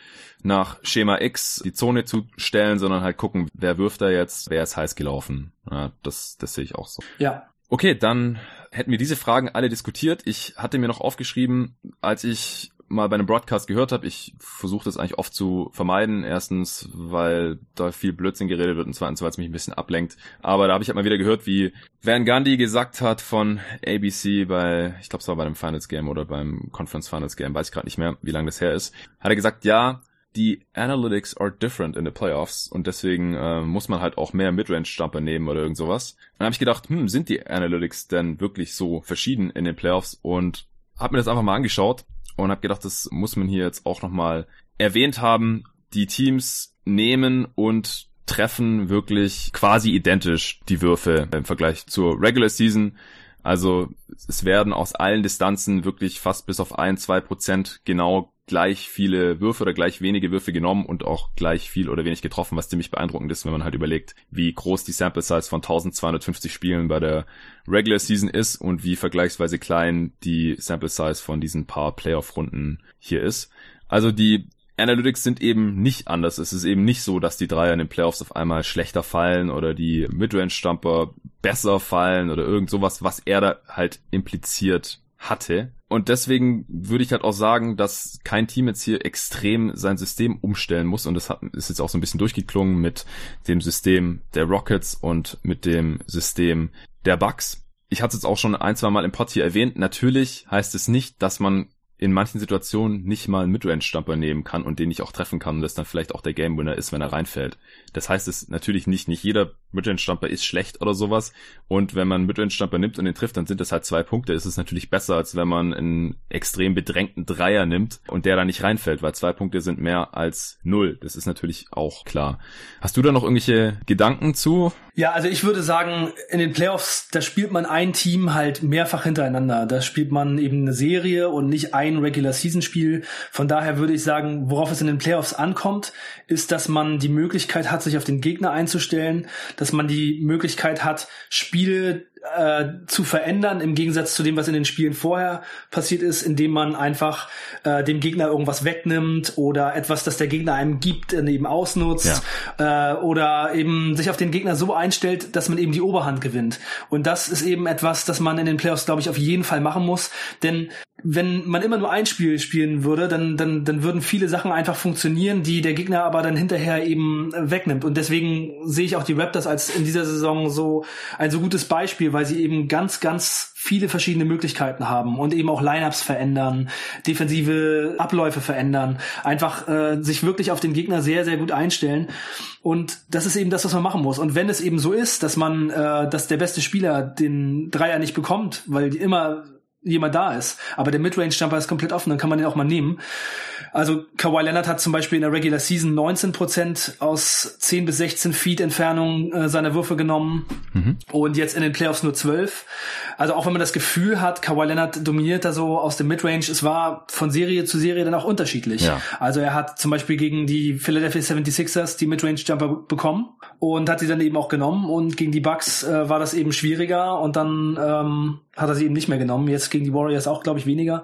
nach Schema X die Zone zu stellen, sondern halt gucken, wer wirft da jetzt, wer ist heiß gelaufen. Ja, das, das sehe ich auch so. Ja. Okay, dann hätten wir diese Fragen alle diskutiert. Ich hatte mir noch aufgeschrieben, als ich mal bei einem Broadcast gehört habe, ich versuche das eigentlich oft zu vermeiden. Erstens, weil da viel Blödsinn geredet wird und zweitens, weil es mich ein bisschen ablenkt. Aber da habe ich halt mal wieder gehört, wie Van Gundy gesagt hat von ABC bei, ich glaube es war bei einem Finals Game oder beim Conference Finals Game, weiß ich gerade nicht mehr, wie lange das her ist, hat er gesagt, ja, die Analytics are different in the playoffs und deswegen äh, muss man halt auch mehr Midrange-Jumper nehmen oder irgend sowas. Dann habe ich gedacht, hm, sind die Analytics denn wirklich so verschieden in den Playoffs und habe mir das einfach mal angeschaut und habe gedacht, das muss man hier jetzt auch nochmal erwähnt haben. Die Teams nehmen und treffen wirklich quasi identisch die Würfe im Vergleich zur Regular Season. Also es werden aus allen Distanzen wirklich fast bis auf ein, zwei Prozent genau gleich viele Würfe oder gleich wenige Würfe genommen und auch gleich viel oder wenig getroffen, was ziemlich beeindruckend ist, wenn man halt überlegt, wie groß die Sample Size von 1250 Spielen bei der Regular Season ist und wie vergleichsweise klein die Sample Size von diesen paar Playoff-Runden hier ist. Also die Analytics sind eben nicht anders. Es ist eben nicht so, dass die Dreier in den Playoffs auf einmal schlechter fallen oder die Midrange-Stumper besser fallen oder irgend sowas, was er da halt impliziert hatte. Und deswegen würde ich halt auch sagen, dass kein Team jetzt hier extrem sein System umstellen muss. Und das hat, ist jetzt auch so ein bisschen durchgeklungen mit dem System der Rockets und mit dem System der Bucks. Ich hatte es jetzt auch schon ein, zwei Mal im Pod hier erwähnt. Natürlich heißt es nicht, dass man in manchen Situationen nicht mal einen Midrange-Stumper nehmen kann und den ich auch treffen kann und das dann vielleicht auch der Game-Winner ist, wenn er reinfällt. Das heißt es natürlich nicht, nicht jeder Midrange-Jumper ist schlecht oder sowas. Und wenn man Midrange-Jumper nimmt und den trifft, dann sind das halt zwei Punkte. Ist es natürlich besser, als wenn man einen extrem bedrängten Dreier nimmt und der da nicht reinfällt, weil zwei Punkte sind mehr als null. Das ist natürlich auch klar. Hast du da noch irgendwelche Gedanken zu? Ja, also ich würde sagen, in den Playoffs, da spielt man ein Team halt mehrfach hintereinander. Da spielt man eben eine Serie und nicht ein Regular-Season-Spiel. Von daher würde ich sagen, worauf es in den Playoffs ankommt, ist, dass man die Möglichkeit hat, sich auf den Gegner einzustellen, dass man die Möglichkeit hat, Spiele äh, zu verändern im Gegensatz zu dem, was in den Spielen vorher passiert ist, indem man einfach äh, dem Gegner irgendwas wegnimmt oder etwas, das der Gegner einem gibt, äh, eben ausnutzt ja. äh, oder eben sich auf den Gegner so einstellt, dass man eben die Oberhand gewinnt. Und das ist eben etwas, das man in den Playoffs, glaube ich, auf jeden Fall machen muss, denn wenn man immer nur ein Spiel spielen würde, dann, dann, dann würden viele Sachen einfach funktionieren, die der Gegner aber dann hinterher eben wegnimmt. Und deswegen sehe ich auch die Raptors als in dieser Saison so ein so gutes Beispiel, weil sie eben ganz, ganz viele verschiedene Möglichkeiten haben und eben auch Lineups verändern, defensive Abläufe verändern, einfach äh, sich wirklich auf den Gegner sehr, sehr gut einstellen. Und das ist eben das, was man machen muss. Und wenn es eben so ist, dass man, äh, dass der beste Spieler den Dreier nicht bekommt, weil die immer jemand da ist. Aber der Midrange-Jumper ist komplett offen, dann kann man den auch mal nehmen. Also Kawhi Leonard hat zum Beispiel in der Regular Season 19% aus 10 bis 16 Feet Entfernung äh, seiner Würfe genommen mhm. und jetzt in den Playoffs nur 12. Also auch wenn man das Gefühl hat, Kawhi Leonard dominiert da so aus dem Midrange, es war von Serie zu Serie dann auch unterschiedlich. Ja. Also er hat zum Beispiel gegen die Philadelphia 76ers die Midrange-Jumper bekommen und hat sie dann eben auch genommen und gegen die Bucks äh, war das eben schwieriger und dann ähm, hat er sie eben nicht mehr genommen. Jetzt gegen die Warriors auch, glaube ich, weniger.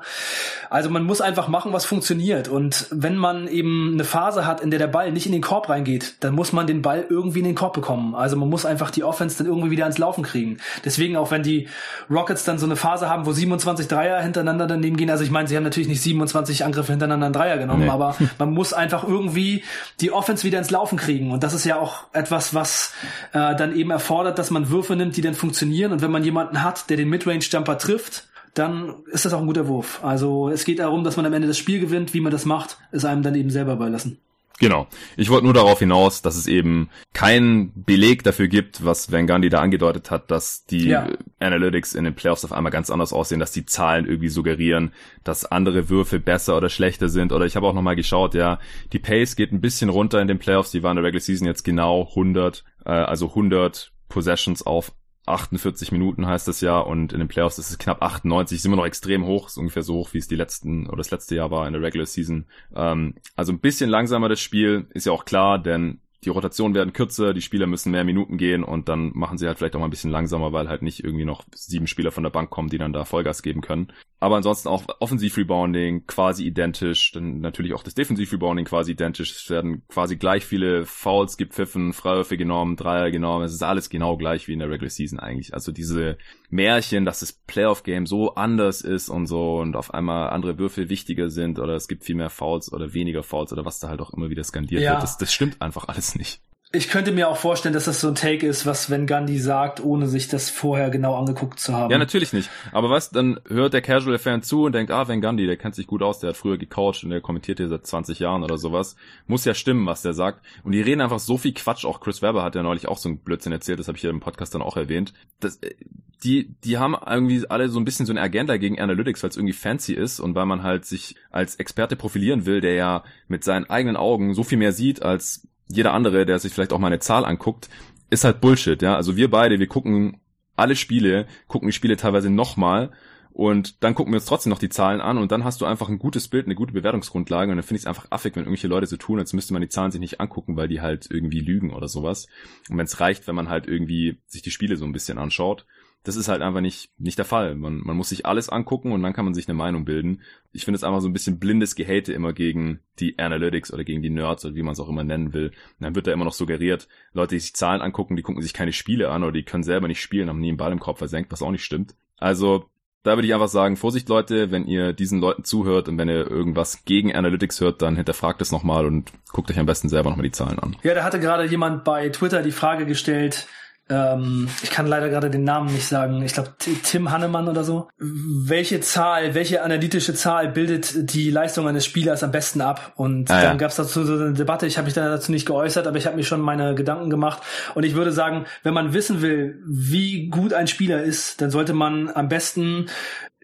Also man muss einfach machen, was funktioniert. Und wenn man eben eine Phase hat, in der der Ball nicht in den Korb reingeht, dann muss man den Ball irgendwie in den Korb bekommen. Also man muss einfach die Offense dann irgendwie wieder ans Laufen kriegen. Deswegen auch wenn die Rockets dann so eine Phase haben, wo 27 Dreier hintereinander daneben gehen. Also ich meine, sie haben natürlich nicht 27 Angriffe hintereinander einen Dreier genommen, nee. aber (laughs) man muss einfach irgendwie die Offense wieder ins Laufen kriegen. Und das ist ja auch etwas, was äh, dann eben erfordert, dass man Würfe nimmt, die dann funktionieren. Und wenn man jemanden hat, der den Midrange Jumper trifft, dann ist das auch ein guter Wurf. Also es geht darum, dass man am Ende das Spiel gewinnt. Wie man das macht, ist einem dann eben selber überlassen. Genau. Ich wollte nur darauf hinaus, dass es eben keinen Beleg dafür gibt, was Van Gundy da angedeutet hat, dass die ja. Analytics in den Playoffs auf einmal ganz anders aussehen, dass die Zahlen irgendwie suggerieren, dass andere Würfe besser oder schlechter sind. Oder ich habe auch nochmal geschaut, ja, die Pace geht ein bisschen runter in den Playoffs. Die waren in der Regular Season jetzt genau 100, äh, also 100 Possessions auf 48 Minuten heißt das ja und in den Playoffs ist es knapp 98, ist immer noch extrem hoch, ist ungefähr so hoch, wie es die letzten oder das letzte Jahr war in der Regular Season. Ähm, also ein bisschen langsamer das Spiel, ist ja auch klar, denn die Rotationen werden kürzer, die Spieler müssen mehr Minuten gehen und dann machen sie halt vielleicht auch mal ein bisschen langsamer, weil halt nicht irgendwie noch sieben Spieler von der Bank kommen, die dann da Vollgas geben können. Aber ansonsten auch Offensiv-Rebounding quasi identisch, dann natürlich auch das Defensiv-Rebounding quasi identisch. Es werden quasi gleich viele Fouls gepfiffen, Freiwürfe genommen, Dreier genommen. Es ist alles genau gleich wie in der Regular Season eigentlich. Also diese Märchen, dass das Playoff-Game so anders ist und so und auf einmal andere Würfe wichtiger sind oder es gibt viel mehr Fouls oder weniger Fouls oder was da halt auch immer wieder skandiert ja. wird. Das, das stimmt einfach alles nicht. Ich könnte mir auch vorstellen, dass das so ein Take ist, was wenn Gandhi sagt, ohne sich das vorher genau angeguckt zu haben. Ja, natürlich nicht. Aber was, dann hört der Casual-Fan zu und denkt, ah, Van Gandhi, der kennt sich gut aus, der hat früher gecoacht und der kommentiert hier seit 20 Jahren oder sowas. Muss ja stimmen, was der sagt. Und die reden einfach so viel Quatsch. Auch Chris Webber hat ja neulich auch so ein Blödsinn erzählt, das habe ich hier im Podcast dann auch erwähnt. Das, äh, die, die haben irgendwie alle so ein bisschen so eine Agenda gegen Analytics, weil es irgendwie fancy ist und weil man halt sich als Experte profilieren will, der ja mit seinen eigenen Augen so viel mehr sieht als jeder andere, der sich vielleicht auch mal eine Zahl anguckt, ist halt Bullshit, ja. Also wir beide, wir gucken alle Spiele, gucken die Spiele teilweise nochmal und dann gucken wir uns trotzdem noch die Zahlen an und dann hast du einfach ein gutes Bild, eine gute Bewertungsgrundlage und dann finde ich es einfach affig, wenn irgendwelche Leute so tun, als müsste man die Zahlen sich nicht angucken, weil die halt irgendwie lügen oder sowas. Und wenn es reicht, wenn man halt irgendwie sich die Spiele so ein bisschen anschaut das ist halt einfach nicht, nicht der Fall. Man, man muss sich alles angucken und dann kann man sich eine Meinung bilden. Ich finde es einfach so ein bisschen blindes Gehate immer gegen die Analytics oder gegen die Nerds oder wie man es auch immer nennen will. Und dann wird da immer noch suggeriert, Leute, die sich Zahlen angucken, die gucken sich keine Spiele an oder die können selber nicht spielen, haben nie einen Ball im Kopf versenkt, was auch nicht stimmt. Also, da würde ich einfach sagen, Vorsicht Leute, wenn ihr diesen Leuten zuhört und wenn ihr irgendwas gegen Analytics hört, dann hinterfragt es nochmal und guckt euch am besten selber nochmal die Zahlen an. Ja, da hatte gerade jemand bei Twitter die Frage gestellt, ähm, ich kann leider gerade den Namen nicht sagen, ich glaube Tim Hannemann oder so. Welche Zahl, welche analytische Zahl bildet die Leistung eines Spielers am besten ab? Und ah, dann ja. gab es dazu so eine Debatte, ich habe mich dazu nicht geäußert, aber ich habe mir schon meine Gedanken gemacht. Und ich würde sagen, wenn man wissen will, wie gut ein Spieler ist, dann sollte man am besten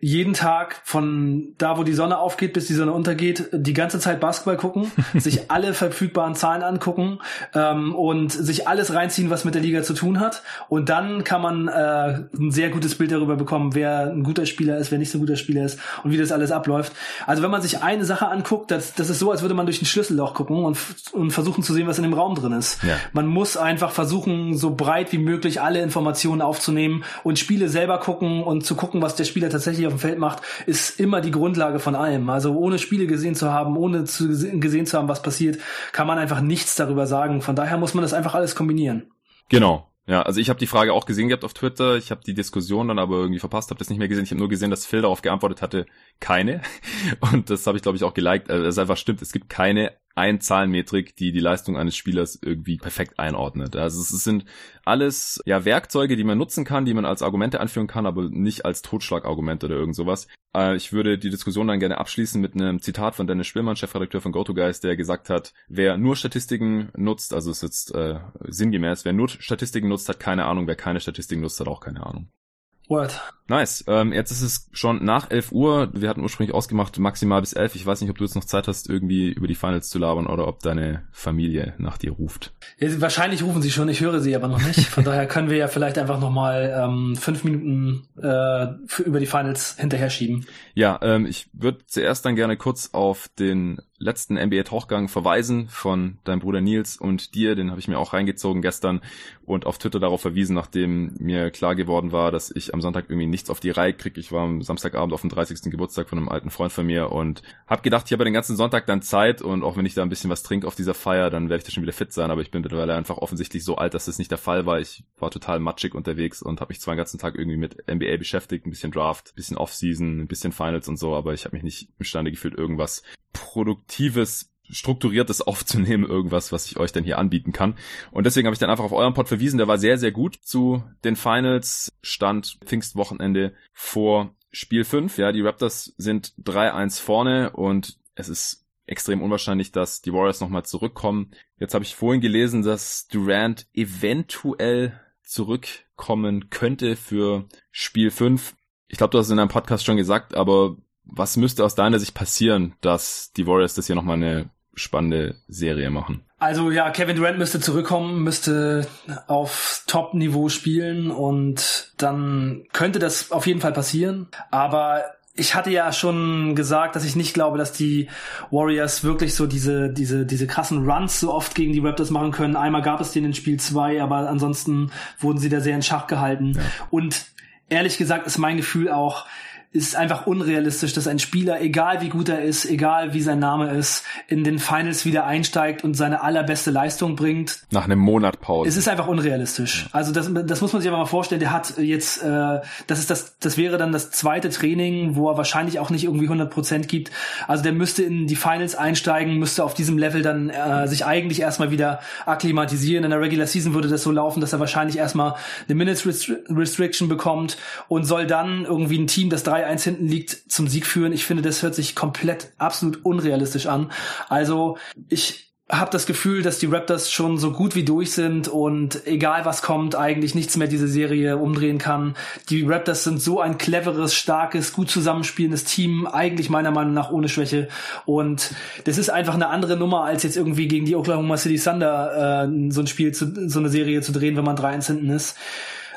jeden Tag von da, wo die Sonne aufgeht, bis die Sonne untergeht, die ganze Zeit Basketball gucken, (laughs) sich alle verfügbaren Zahlen angucken ähm, und sich alles reinziehen, was mit der Liga zu tun hat. Und dann kann man äh, ein sehr gutes Bild darüber bekommen, wer ein guter Spieler ist, wer nicht so ein guter Spieler ist und wie das alles abläuft. Also wenn man sich eine Sache anguckt, das, das ist so, als würde man durch ein Schlüsselloch gucken und, und versuchen zu sehen, was in dem Raum drin ist. Ja. Man muss einfach versuchen, so breit wie möglich alle Informationen aufzunehmen und Spiele selber gucken und zu gucken, was der Spieler tatsächlich auf dem Feld macht, ist immer die Grundlage von allem. Also ohne Spiele gesehen zu haben, ohne zu, gesehen zu haben, was passiert, kann man einfach nichts darüber sagen. Von daher muss man das einfach alles kombinieren. Genau. Ja, also ich habe die Frage auch gesehen gehabt auf Twitter. Ich habe die Diskussion dann aber irgendwie verpasst, habe das nicht mehr gesehen. Ich habe nur gesehen, dass Phil darauf geantwortet hatte, keine. (laughs) Und das habe ich, glaube ich, auch geliked. Also es einfach stimmt. Es gibt keine ein Zahlenmetrik, die die Leistung eines Spielers irgendwie perfekt einordnet. Also es sind alles ja Werkzeuge, die man nutzen kann, die man als Argumente anführen kann, aber nicht als Totschlagargumente oder irgend sowas. Äh, ich würde die Diskussion dann gerne abschließen mit einem Zitat von Dennis Spielmann, Chefredakteur von GoToGuys, der gesagt hat, wer nur Statistiken nutzt, also es ist jetzt äh, sinngemäß, wer nur Statistiken nutzt, hat keine Ahnung, wer keine Statistiken nutzt, hat auch keine Ahnung. Word. Nice. Ähm, jetzt ist es schon nach 11 Uhr. Wir hatten ursprünglich ausgemacht maximal bis 11. Ich weiß nicht, ob du jetzt noch Zeit hast, irgendwie über die Finals zu labern oder ob deine Familie nach dir ruft. Ja, wahrscheinlich rufen sie schon. Ich höre sie aber noch nicht. Von daher können wir ja vielleicht einfach nochmal ähm, fünf Minuten äh, für, über die Finals hinterher schieben. Ja, ähm, ich würde zuerst dann gerne kurz auf den letzten NBA-Tauchgang verweisen von deinem Bruder Nils und dir. Den habe ich mir auch reingezogen gestern und auf Twitter darauf verwiesen, nachdem mir klar geworden war, dass ich am Sonntag irgendwie nichts auf die Reihe kriege. Ich war am Samstagabend auf dem 30. Geburtstag von einem alten Freund von mir und habe gedacht, ich habe den ganzen Sonntag dann Zeit und auch wenn ich da ein bisschen was trinke auf dieser Feier, dann werde ich da schon wieder fit sein. Aber ich bin mittlerweile einfach offensichtlich so alt, dass das nicht der Fall war. Ich war total matschig unterwegs und habe mich zwar den ganzen Tag irgendwie mit NBA beschäftigt, ein bisschen Draft, ein bisschen Offseason, ein bisschen Finals und so, aber ich habe mich nicht imstande gefühlt, irgendwas produktives strukturiertes (laughs) aufzunehmen, irgendwas, was ich euch denn hier anbieten kann. Und deswegen habe ich dann einfach auf euren Pod verwiesen. Der war sehr, sehr gut zu den Finals. Stand Pfingstwochenende vor Spiel 5, ja, die Raptors sind 3-1 vorne und es ist extrem unwahrscheinlich, dass die Warriors nochmal zurückkommen. Jetzt habe ich vorhin gelesen, dass Durant eventuell zurückkommen könnte für Spiel 5. Ich glaube, du hast es in deinem Podcast schon gesagt, aber was müsste aus deiner Sicht passieren, dass die Warriors das hier nochmal eine spannende Serie machen? Also ja, Kevin Durant müsste zurückkommen, müsste auf Top-Niveau spielen und dann könnte das auf jeden Fall passieren. Aber ich hatte ja schon gesagt, dass ich nicht glaube, dass die Warriors wirklich so diese, diese, diese krassen Runs so oft gegen die Raptors machen können. Einmal gab es den in Spiel 2, aber ansonsten wurden sie da sehr in Schach gehalten. Ja. Und ehrlich gesagt ist mein Gefühl auch, ist einfach unrealistisch, dass ein Spieler, egal wie gut er ist, egal wie sein Name ist, in den Finals wieder einsteigt und seine allerbeste Leistung bringt. Nach einem Monat Pause. Es ist einfach unrealistisch. Also das, das muss man sich aber mal vorstellen. Der hat jetzt, äh, das ist das, das wäre dann das zweite Training, wo er wahrscheinlich auch nicht irgendwie 100 Prozent gibt. Also der müsste in die Finals einsteigen, müsste auf diesem Level dann äh, sich eigentlich erstmal wieder akklimatisieren. In der Regular Season würde das so laufen, dass er wahrscheinlich erstmal eine Minutes Restriction bekommt und soll dann irgendwie ein Team, das drei 3-1 hinten liegt, zum Sieg führen. Ich finde, das hört sich komplett absolut unrealistisch an. Also ich habe das Gefühl, dass die Raptors schon so gut wie durch sind und egal was kommt, eigentlich nichts mehr diese Serie umdrehen kann. Die Raptors sind so ein cleveres, starkes, gut zusammenspielendes Team, eigentlich meiner Meinung nach ohne Schwäche. Und das ist einfach eine andere Nummer, als jetzt irgendwie gegen die Oklahoma City Thunder äh, so ein Spiel, zu, so eine Serie zu drehen, wenn man 3-1 hinten ist.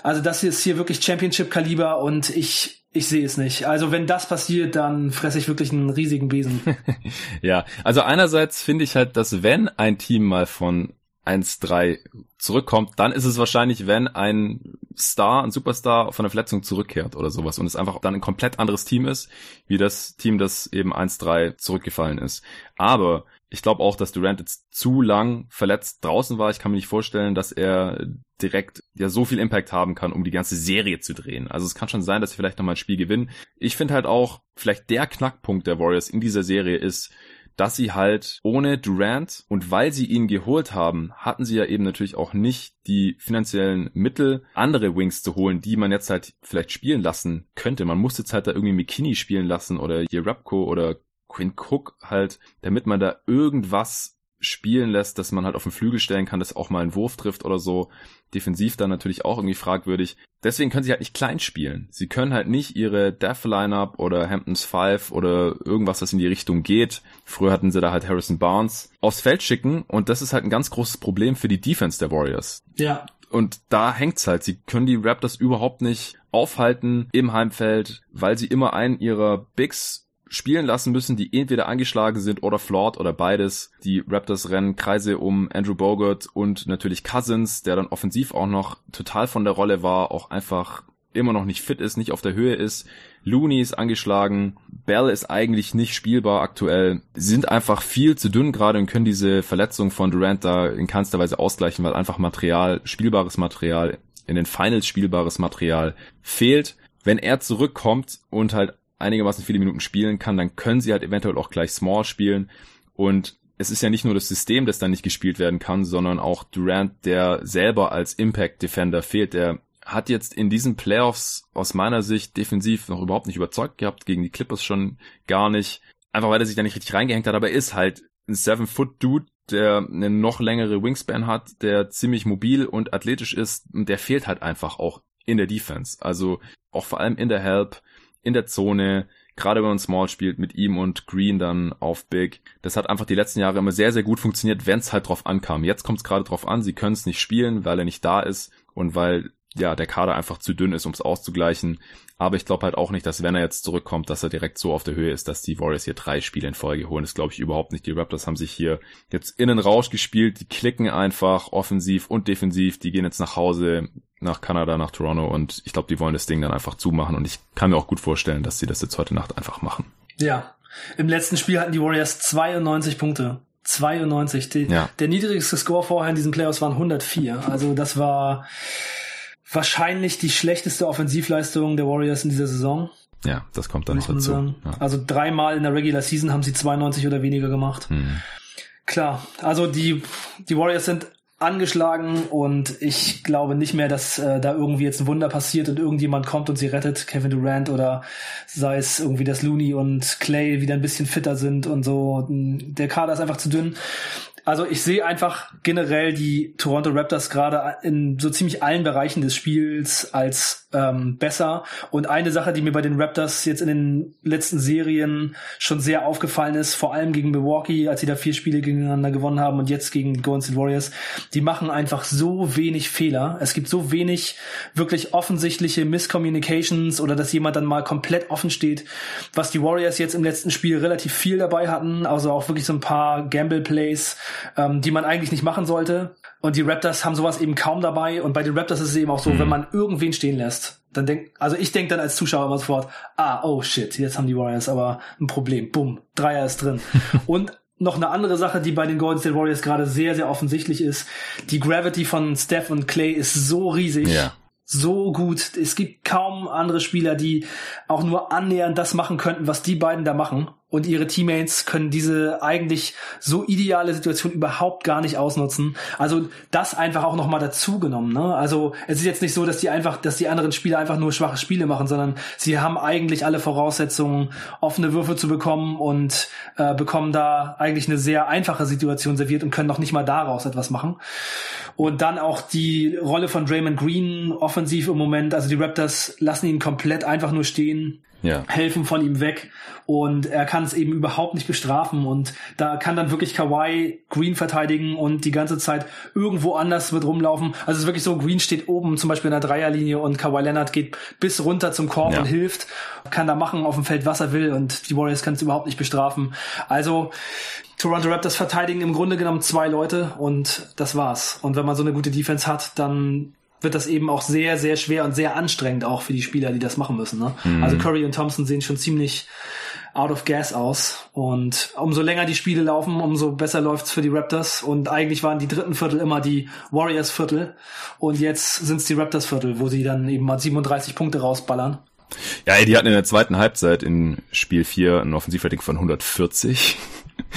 Also das ist hier wirklich Championship-Kaliber und ich ich sehe es nicht. Also wenn das passiert, dann fresse ich wirklich einen riesigen Besen. (laughs) ja, also einerseits finde ich halt, dass wenn ein Team mal von 1-3 zurückkommt, dann ist es wahrscheinlich, wenn ein Star, ein Superstar von der Verletzung zurückkehrt oder sowas und es einfach dann ein komplett anderes Team ist, wie das Team, das eben 1-3 zurückgefallen ist. Aber ich glaube auch, dass Durant jetzt zu lang verletzt draußen war. Ich kann mir nicht vorstellen, dass er direkt ja so viel Impact haben kann, um die ganze Serie zu drehen. Also es kann schon sein, dass sie vielleicht nochmal ein Spiel gewinnen. Ich finde halt auch, vielleicht der Knackpunkt der Warriors in dieser Serie ist, dass sie halt ohne Durant und weil sie ihn geholt haben, hatten sie ja eben natürlich auch nicht die finanziellen Mittel, andere Wings zu holen, die man jetzt halt vielleicht spielen lassen könnte. Man musste jetzt halt da irgendwie McKinney spielen lassen oder Jerabko oder Quinn Cook halt, damit man da irgendwas spielen lässt, dass man halt auf den Flügel stellen kann, dass auch mal ein Wurf trifft oder so. Defensiv dann natürlich auch irgendwie fragwürdig. Deswegen können sie halt nicht klein spielen. Sie können halt nicht ihre Death Lineup oder Hamptons Five oder irgendwas, was in die Richtung geht. Früher hatten sie da halt Harrison Barnes aufs Feld schicken und das ist halt ein ganz großes Problem für die Defense der Warriors. Ja. Und da hängt's halt. Sie können die Raptors überhaupt nicht aufhalten im Heimfeld, weil sie immer einen ihrer Bigs spielen lassen müssen, die entweder angeschlagen sind oder flawed oder beides. Die Raptors rennen Kreise um Andrew Bogart und natürlich Cousins, der dann offensiv auch noch total von der Rolle war, auch einfach immer noch nicht fit ist, nicht auf der Höhe ist. Looney ist angeschlagen. Bell ist eigentlich nicht spielbar aktuell. Sie sind einfach viel zu dünn gerade und können diese Verletzung von Durant da in keinster Weise ausgleichen, weil einfach Material, spielbares Material, in den Finals spielbares Material fehlt. Wenn er zurückkommt und halt einigermaßen viele Minuten spielen kann, dann können sie halt eventuell auch gleich Small spielen. Und es ist ja nicht nur das System, das dann nicht gespielt werden kann, sondern auch Durant, der selber als Impact Defender fehlt. Der hat jetzt in diesen Playoffs aus meiner Sicht defensiv noch überhaupt nicht überzeugt gehabt, gegen die Clippers schon gar nicht. Einfach weil er sich da nicht richtig reingehängt hat, aber er ist halt ein Seven-Foot-Dude, der eine noch längere Wingspan hat, der ziemlich mobil und athletisch ist und der fehlt halt einfach auch in der Defense. Also auch vor allem in der Help in der Zone, gerade wenn man Small spielt, mit ihm und Green dann auf Big. Das hat einfach die letzten Jahre immer sehr, sehr gut funktioniert, wenn es halt drauf ankam. Jetzt kommt es gerade drauf an, sie können es nicht spielen, weil er nicht da ist und weil ja der Kader einfach zu dünn ist, um es auszugleichen. Aber ich glaube halt auch nicht, dass wenn er jetzt zurückkommt, dass er direkt so auf der Höhe ist, dass die Warriors hier drei Spiele in Folge holen. Das glaube ich überhaupt nicht. Die Raptors haben sich hier jetzt innen Rausch gespielt. Die klicken einfach offensiv und defensiv. Die gehen jetzt nach Hause nach Kanada, nach Toronto und ich glaube, die wollen das Ding dann einfach zumachen und ich kann mir auch gut vorstellen, dass sie das jetzt heute Nacht einfach machen. Ja. Im letzten Spiel hatten die Warriors 92 Punkte. 92. Die, ja. Der niedrigste Score vorher in diesen Playoffs waren 104. Also das war wahrscheinlich die schlechteste Offensivleistung der Warriors in dieser Saison. Ja, das kommt dann noch dazu. Ja. Also dreimal in der Regular Season haben sie 92 oder weniger gemacht. Mhm. Klar, also die, die Warriors sind angeschlagen und ich glaube nicht mehr, dass äh, da irgendwie jetzt ein Wunder passiert und irgendjemand kommt und sie rettet, Kevin Durant oder sei es irgendwie, dass Looney und Clay wieder ein bisschen fitter sind und so. Der Kader ist einfach zu dünn. Also ich sehe einfach generell die Toronto Raptors gerade in so ziemlich allen Bereichen des Spiels als ähm, besser. Und eine Sache, die mir bei den Raptors jetzt in den letzten Serien schon sehr aufgefallen ist, vor allem gegen Milwaukee, als sie da vier Spiele gegeneinander gewonnen haben und jetzt gegen Golden State Warriors, die machen einfach so wenig Fehler. Es gibt so wenig wirklich offensichtliche Miscommunications oder dass jemand dann mal komplett offen steht, was die Warriors jetzt im letzten Spiel relativ viel dabei hatten. Also auch wirklich so ein paar Gamble-Plays, ähm, die man eigentlich nicht machen sollte. Und die Raptors haben sowas eben kaum dabei. Und bei den Raptors ist es eben auch so, mhm. wenn man irgendwen stehen lässt, dann denk, also ich denke dann als Zuschauer immer sofort, ah, oh shit, jetzt haben die Warriors aber ein Problem. Bumm, Dreier ist drin. (laughs) und noch eine andere Sache, die bei den Golden State Warriors gerade sehr, sehr offensichtlich ist. Die Gravity von Steph und Clay ist so riesig. Ja so gut. Es gibt kaum andere Spieler, die auch nur annähernd das machen könnten, was die beiden da machen und ihre Teammates können diese eigentlich so ideale Situation überhaupt gar nicht ausnutzen. Also das einfach auch nochmal dazugenommen. Ne? Also es ist jetzt nicht so, dass die einfach, dass die anderen Spieler einfach nur schwache Spiele machen, sondern sie haben eigentlich alle Voraussetzungen, offene Würfe zu bekommen und äh, bekommen da eigentlich eine sehr einfache Situation serviert und können noch nicht mal daraus etwas machen. Und dann auch die Rolle von Draymond Green offensiv im Moment. Also die Raptors lassen ihn komplett einfach nur stehen ja. helfen von ihm weg und er kann es eben überhaupt nicht bestrafen und da kann dann wirklich Kawhi Green verteidigen und die ganze Zeit irgendwo anders wird rumlaufen. Also es ist wirklich so, Green steht oben zum Beispiel in der Dreierlinie und Kawhi Leonard geht bis runter zum Korb ja. und hilft, kann da machen auf dem Feld, was er will und die Warriors können es überhaupt nicht bestrafen. Also Toronto Raptors verteidigen im Grunde genommen zwei Leute und das war's. Und wenn man so eine gute Defense hat, dann wird das eben auch sehr, sehr schwer und sehr anstrengend auch für die Spieler, die das machen müssen. Ne? Mhm. Also Curry und Thompson sehen schon ziemlich out of gas aus. Und umso länger die Spiele laufen, umso besser läuft's für die Raptors. Und eigentlich waren die dritten Viertel immer die Warriors Viertel. Und jetzt sind's die Raptors Viertel, wo sie dann eben mal 37 Punkte rausballern. Ja, die hatten in der zweiten Halbzeit in Spiel 4 ein Offensivrating von 140.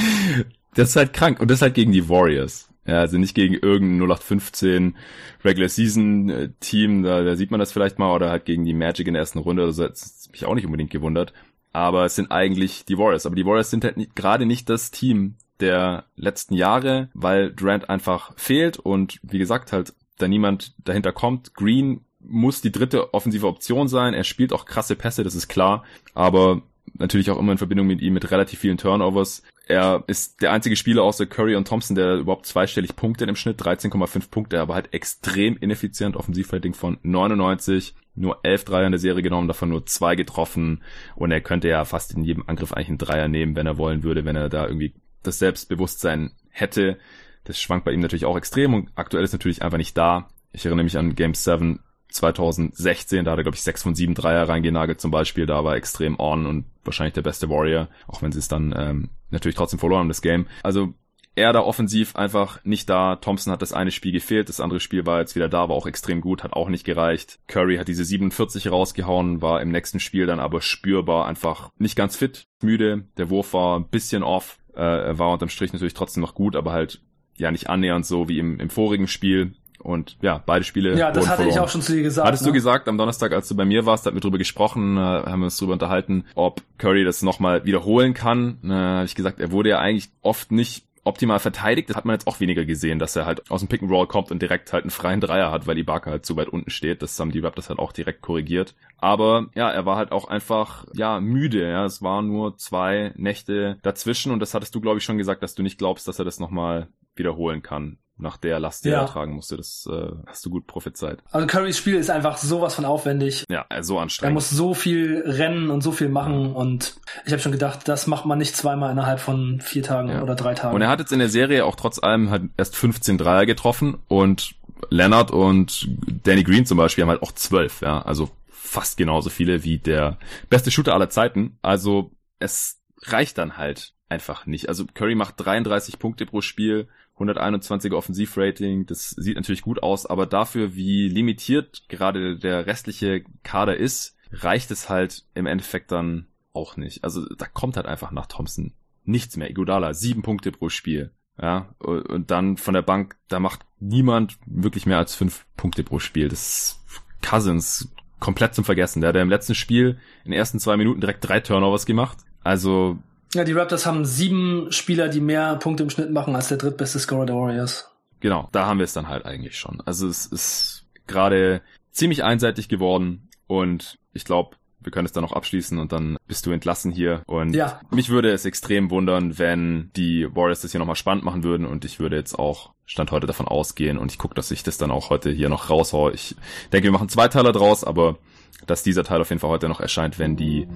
(laughs) das ist halt krank. Und das halt gegen die Warriors. Ja, also nicht gegen irgendein 0815 Regular Season äh, Team, da, da sieht man das vielleicht mal, oder halt gegen die Magic in der ersten Runde, also hat mich auch nicht unbedingt gewundert. Aber es sind eigentlich die Warriors. Aber die Warriors sind halt nicht, gerade nicht das Team der letzten Jahre, weil Durant einfach fehlt und wie gesagt halt da niemand dahinter kommt. Green muss die dritte offensive Option sein. Er spielt auch krasse Pässe, das ist klar. Aber natürlich auch immer in Verbindung mit ihm mit relativ vielen Turnovers. Er ist der einzige Spieler außer Curry und Thompson, der überhaupt zweistellig Punkte im Schnitt, 13,5 Punkte, aber halt extrem ineffizient, Offensivrating von 99, nur 11 Dreier in der Serie genommen, davon nur zwei getroffen und er könnte ja fast in jedem Angriff eigentlich einen Dreier nehmen, wenn er wollen würde, wenn er da irgendwie das Selbstbewusstsein hätte. Das schwankt bei ihm natürlich auch extrem und aktuell ist natürlich einfach nicht da. Ich erinnere mich an Game 7 2016, da hat er, glaube ich, sechs von sieben Dreier reingenagelt zum Beispiel, da war er extrem on und wahrscheinlich der beste Warrior, auch wenn sie es dann ähm, natürlich trotzdem verloren haben, das Game. Also er da offensiv einfach nicht da. Thompson hat das eine Spiel gefehlt, das andere Spiel war jetzt wieder da, war auch extrem gut, hat auch nicht gereicht. Curry hat diese 47 rausgehauen, war im nächsten Spiel dann aber spürbar einfach nicht ganz fit, müde. Der Wurf war ein bisschen off, äh, war unterm Strich natürlich trotzdem noch gut, aber halt ja nicht annähernd so wie im, im vorigen Spiel. Und ja, beide Spiele. Ja, das hatte verloren. ich auch schon zu dir gesagt. Hattest ne? du gesagt am Donnerstag, als du bei mir warst, hatten wir drüber gesprochen, äh, haben wir uns drüber unterhalten, ob Curry das nochmal wiederholen kann. Äh, habe ich gesagt, er wurde ja eigentlich oft nicht optimal verteidigt. Das hat man jetzt auch weniger gesehen, dass er halt aus dem Pick and Roll kommt und direkt halt einen freien Dreier hat, weil Ibaka halt zu weit unten steht. Das haben die Raptors halt auch direkt korrigiert. Aber ja, er war halt auch einfach ja müde. Ja, es waren nur zwei Nächte dazwischen und das hattest du glaube ich schon gesagt, dass du nicht glaubst, dass er das nochmal wiederholen kann nach der Last, die ja. er tragen musste. Das äh, hast du gut prophezeit. Also Currys Spiel ist einfach sowas von aufwendig. Ja, äh, so anstrengend. Er muss so viel rennen und so viel machen und ich habe schon gedacht, das macht man nicht zweimal innerhalb von vier Tagen ja. oder drei Tagen. Und er hat jetzt in der Serie auch trotz allem halt erst 15 Dreier getroffen und Leonard und Danny Green zum Beispiel haben halt auch zwölf, ja, also fast genauso viele wie der beste Shooter aller Zeiten. Also es reicht dann halt einfach nicht. Also Curry macht 33 Punkte pro Spiel, 121er Offensivrating, das sieht natürlich gut aus, aber dafür, wie limitiert gerade der restliche Kader ist, reicht es halt im Endeffekt dann auch nicht. Also da kommt halt einfach nach Thompson nichts mehr. Iguodala, sieben Punkte pro Spiel. Ja, und dann von der Bank, da macht niemand wirklich mehr als fünf Punkte pro Spiel. Das Cousins komplett zum Vergessen. Der hat im letzten Spiel in den ersten zwei Minuten direkt drei Turnovers gemacht. Also. Ja, die Raptors haben sieben Spieler, die mehr Punkte im Schnitt machen als der drittbeste Scorer der Warriors. Genau, da haben wir es dann halt eigentlich schon. Also es ist gerade ziemlich einseitig geworden und ich glaube, wir können es dann noch abschließen und dann bist du entlassen hier. Und ja. mich würde es extrem wundern, wenn die Warriors das hier nochmal spannend machen würden und ich würde jetzt auch Stand heute davon ausgehen und ich gucke, dass ich das dann auch heute hier noch raushaue. Ich denke, wir machen zwei Teile draus, aber dass dieser Teil auf jeden Fall heute noch erscheint, wenn die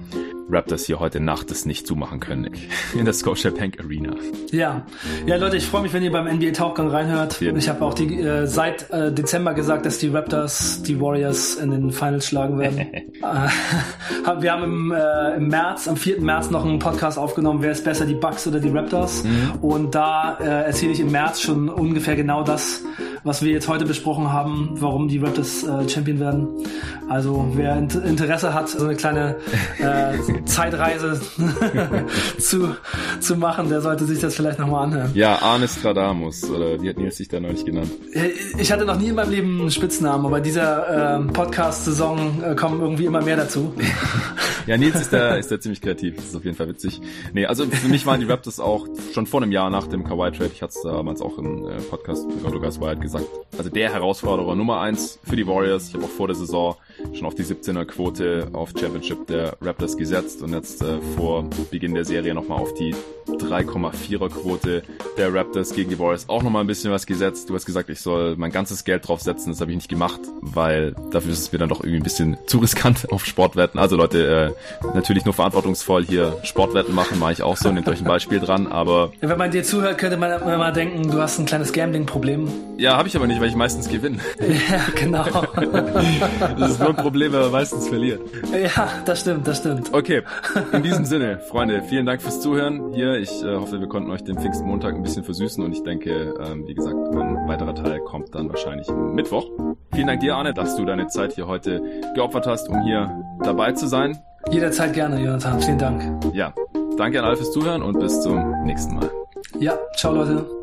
Raptors hier heute Nacht es nicht zumachen können in der Scotiabank Arena. Ja, ja Leute, ich freue mich, wenn ihr beim NBA Tauchgang reinhört. Ja. Ich habe auch die, äh, seit äh, Dezember gesagt, dass die Raptors die Warriors in den Finals schlagen werden. (laughs) äh, (laughs) wir haben im, äh, im März, am 4. März noch einen Podcast aufgenommen, wer ist besser, die Bucks oder die Raptors? Mhm. Und da äh, erzähle ich im März schon ungefähr genau das, was wir jetzt heute besprochen haben, warum die Raptors äh, Champion werden. Also wer Interesse hat, so eine kleine äh, (laughs) Zeitreise (laughs) zu, zu machen, der sollte sich das vielleicht nochmal anhören. Ja, Arne Stradamus, oder wie hat Nils sich da neulich genannt? Ich hatte noch nie in meinem Leben einen Spitznamen, aber dieser äh, Podcast-Saison kommen irgendwie immer mehr dazu. (laughs) ja, Nils ist da, ist da ziemlich kreativ, das ist auf jeden Fall witzig. Nee, also für mich waren die Raptors auch schon vor einem Jahr nach dem Kawhi-Trade, ich hatte es damals auch im äh, Podcast mit Otto Wild gesagt, also der Herausforderer Nummer eins für die Warriors. Ich habe auch vor der Saison schon auf die 17er Quote auf Championship der Raptors gesetzt und jetzt äh, vor Beginn der Serie nochmal auf die 3,4er Quote der Raptors gegen die Warriors auch nochmal ein bisschen was gesetzt. Du hast gesagt, ich soll mein ganzes Geld draufsetzen. Das habe ich nicht gemacht, weil dafür ist es mir dann doch irgendwie ein bisschen (laughs) zu riskant auf Sportwetten. Also Leute, äh, natürlich nur verantwortungsvoll hier Sportwetten machen, mache ich auch so. Nehmt euch ein Beispiel dran, aber... Wenn man dir zuhört, könnte man mal denken, du hast ein kleines Gambling-Problem. Ja, habe ich aber nicht, weil ich meistens gewinne. (laughs) ja, genau. (laughs) das ist nur ein Problem, wenn man meistens verliert. Ja, das stimmt, das stimmt. Okay, in (laughs) diesem Sinne, Freunde, vielen Dank fürs Zuhören hier. Ich äh, hoffe, wir konnten euch den Pfingstmontag ein bisschen versüßen und ich denke, ähm, wie gesagt, ein weiterer Teil kommt dann wahrscheinlich Mittwoch. Vielen Dank dir, Arne, dass du deine Zeit hier heute geopfert hast, um hier dabei zu sein. Jederzeit gerne, Jonathan. Vielen Dank. Ja, danke an alle fürs Zuhören und bis zum nächsten Mal. Ja, ciao Leute.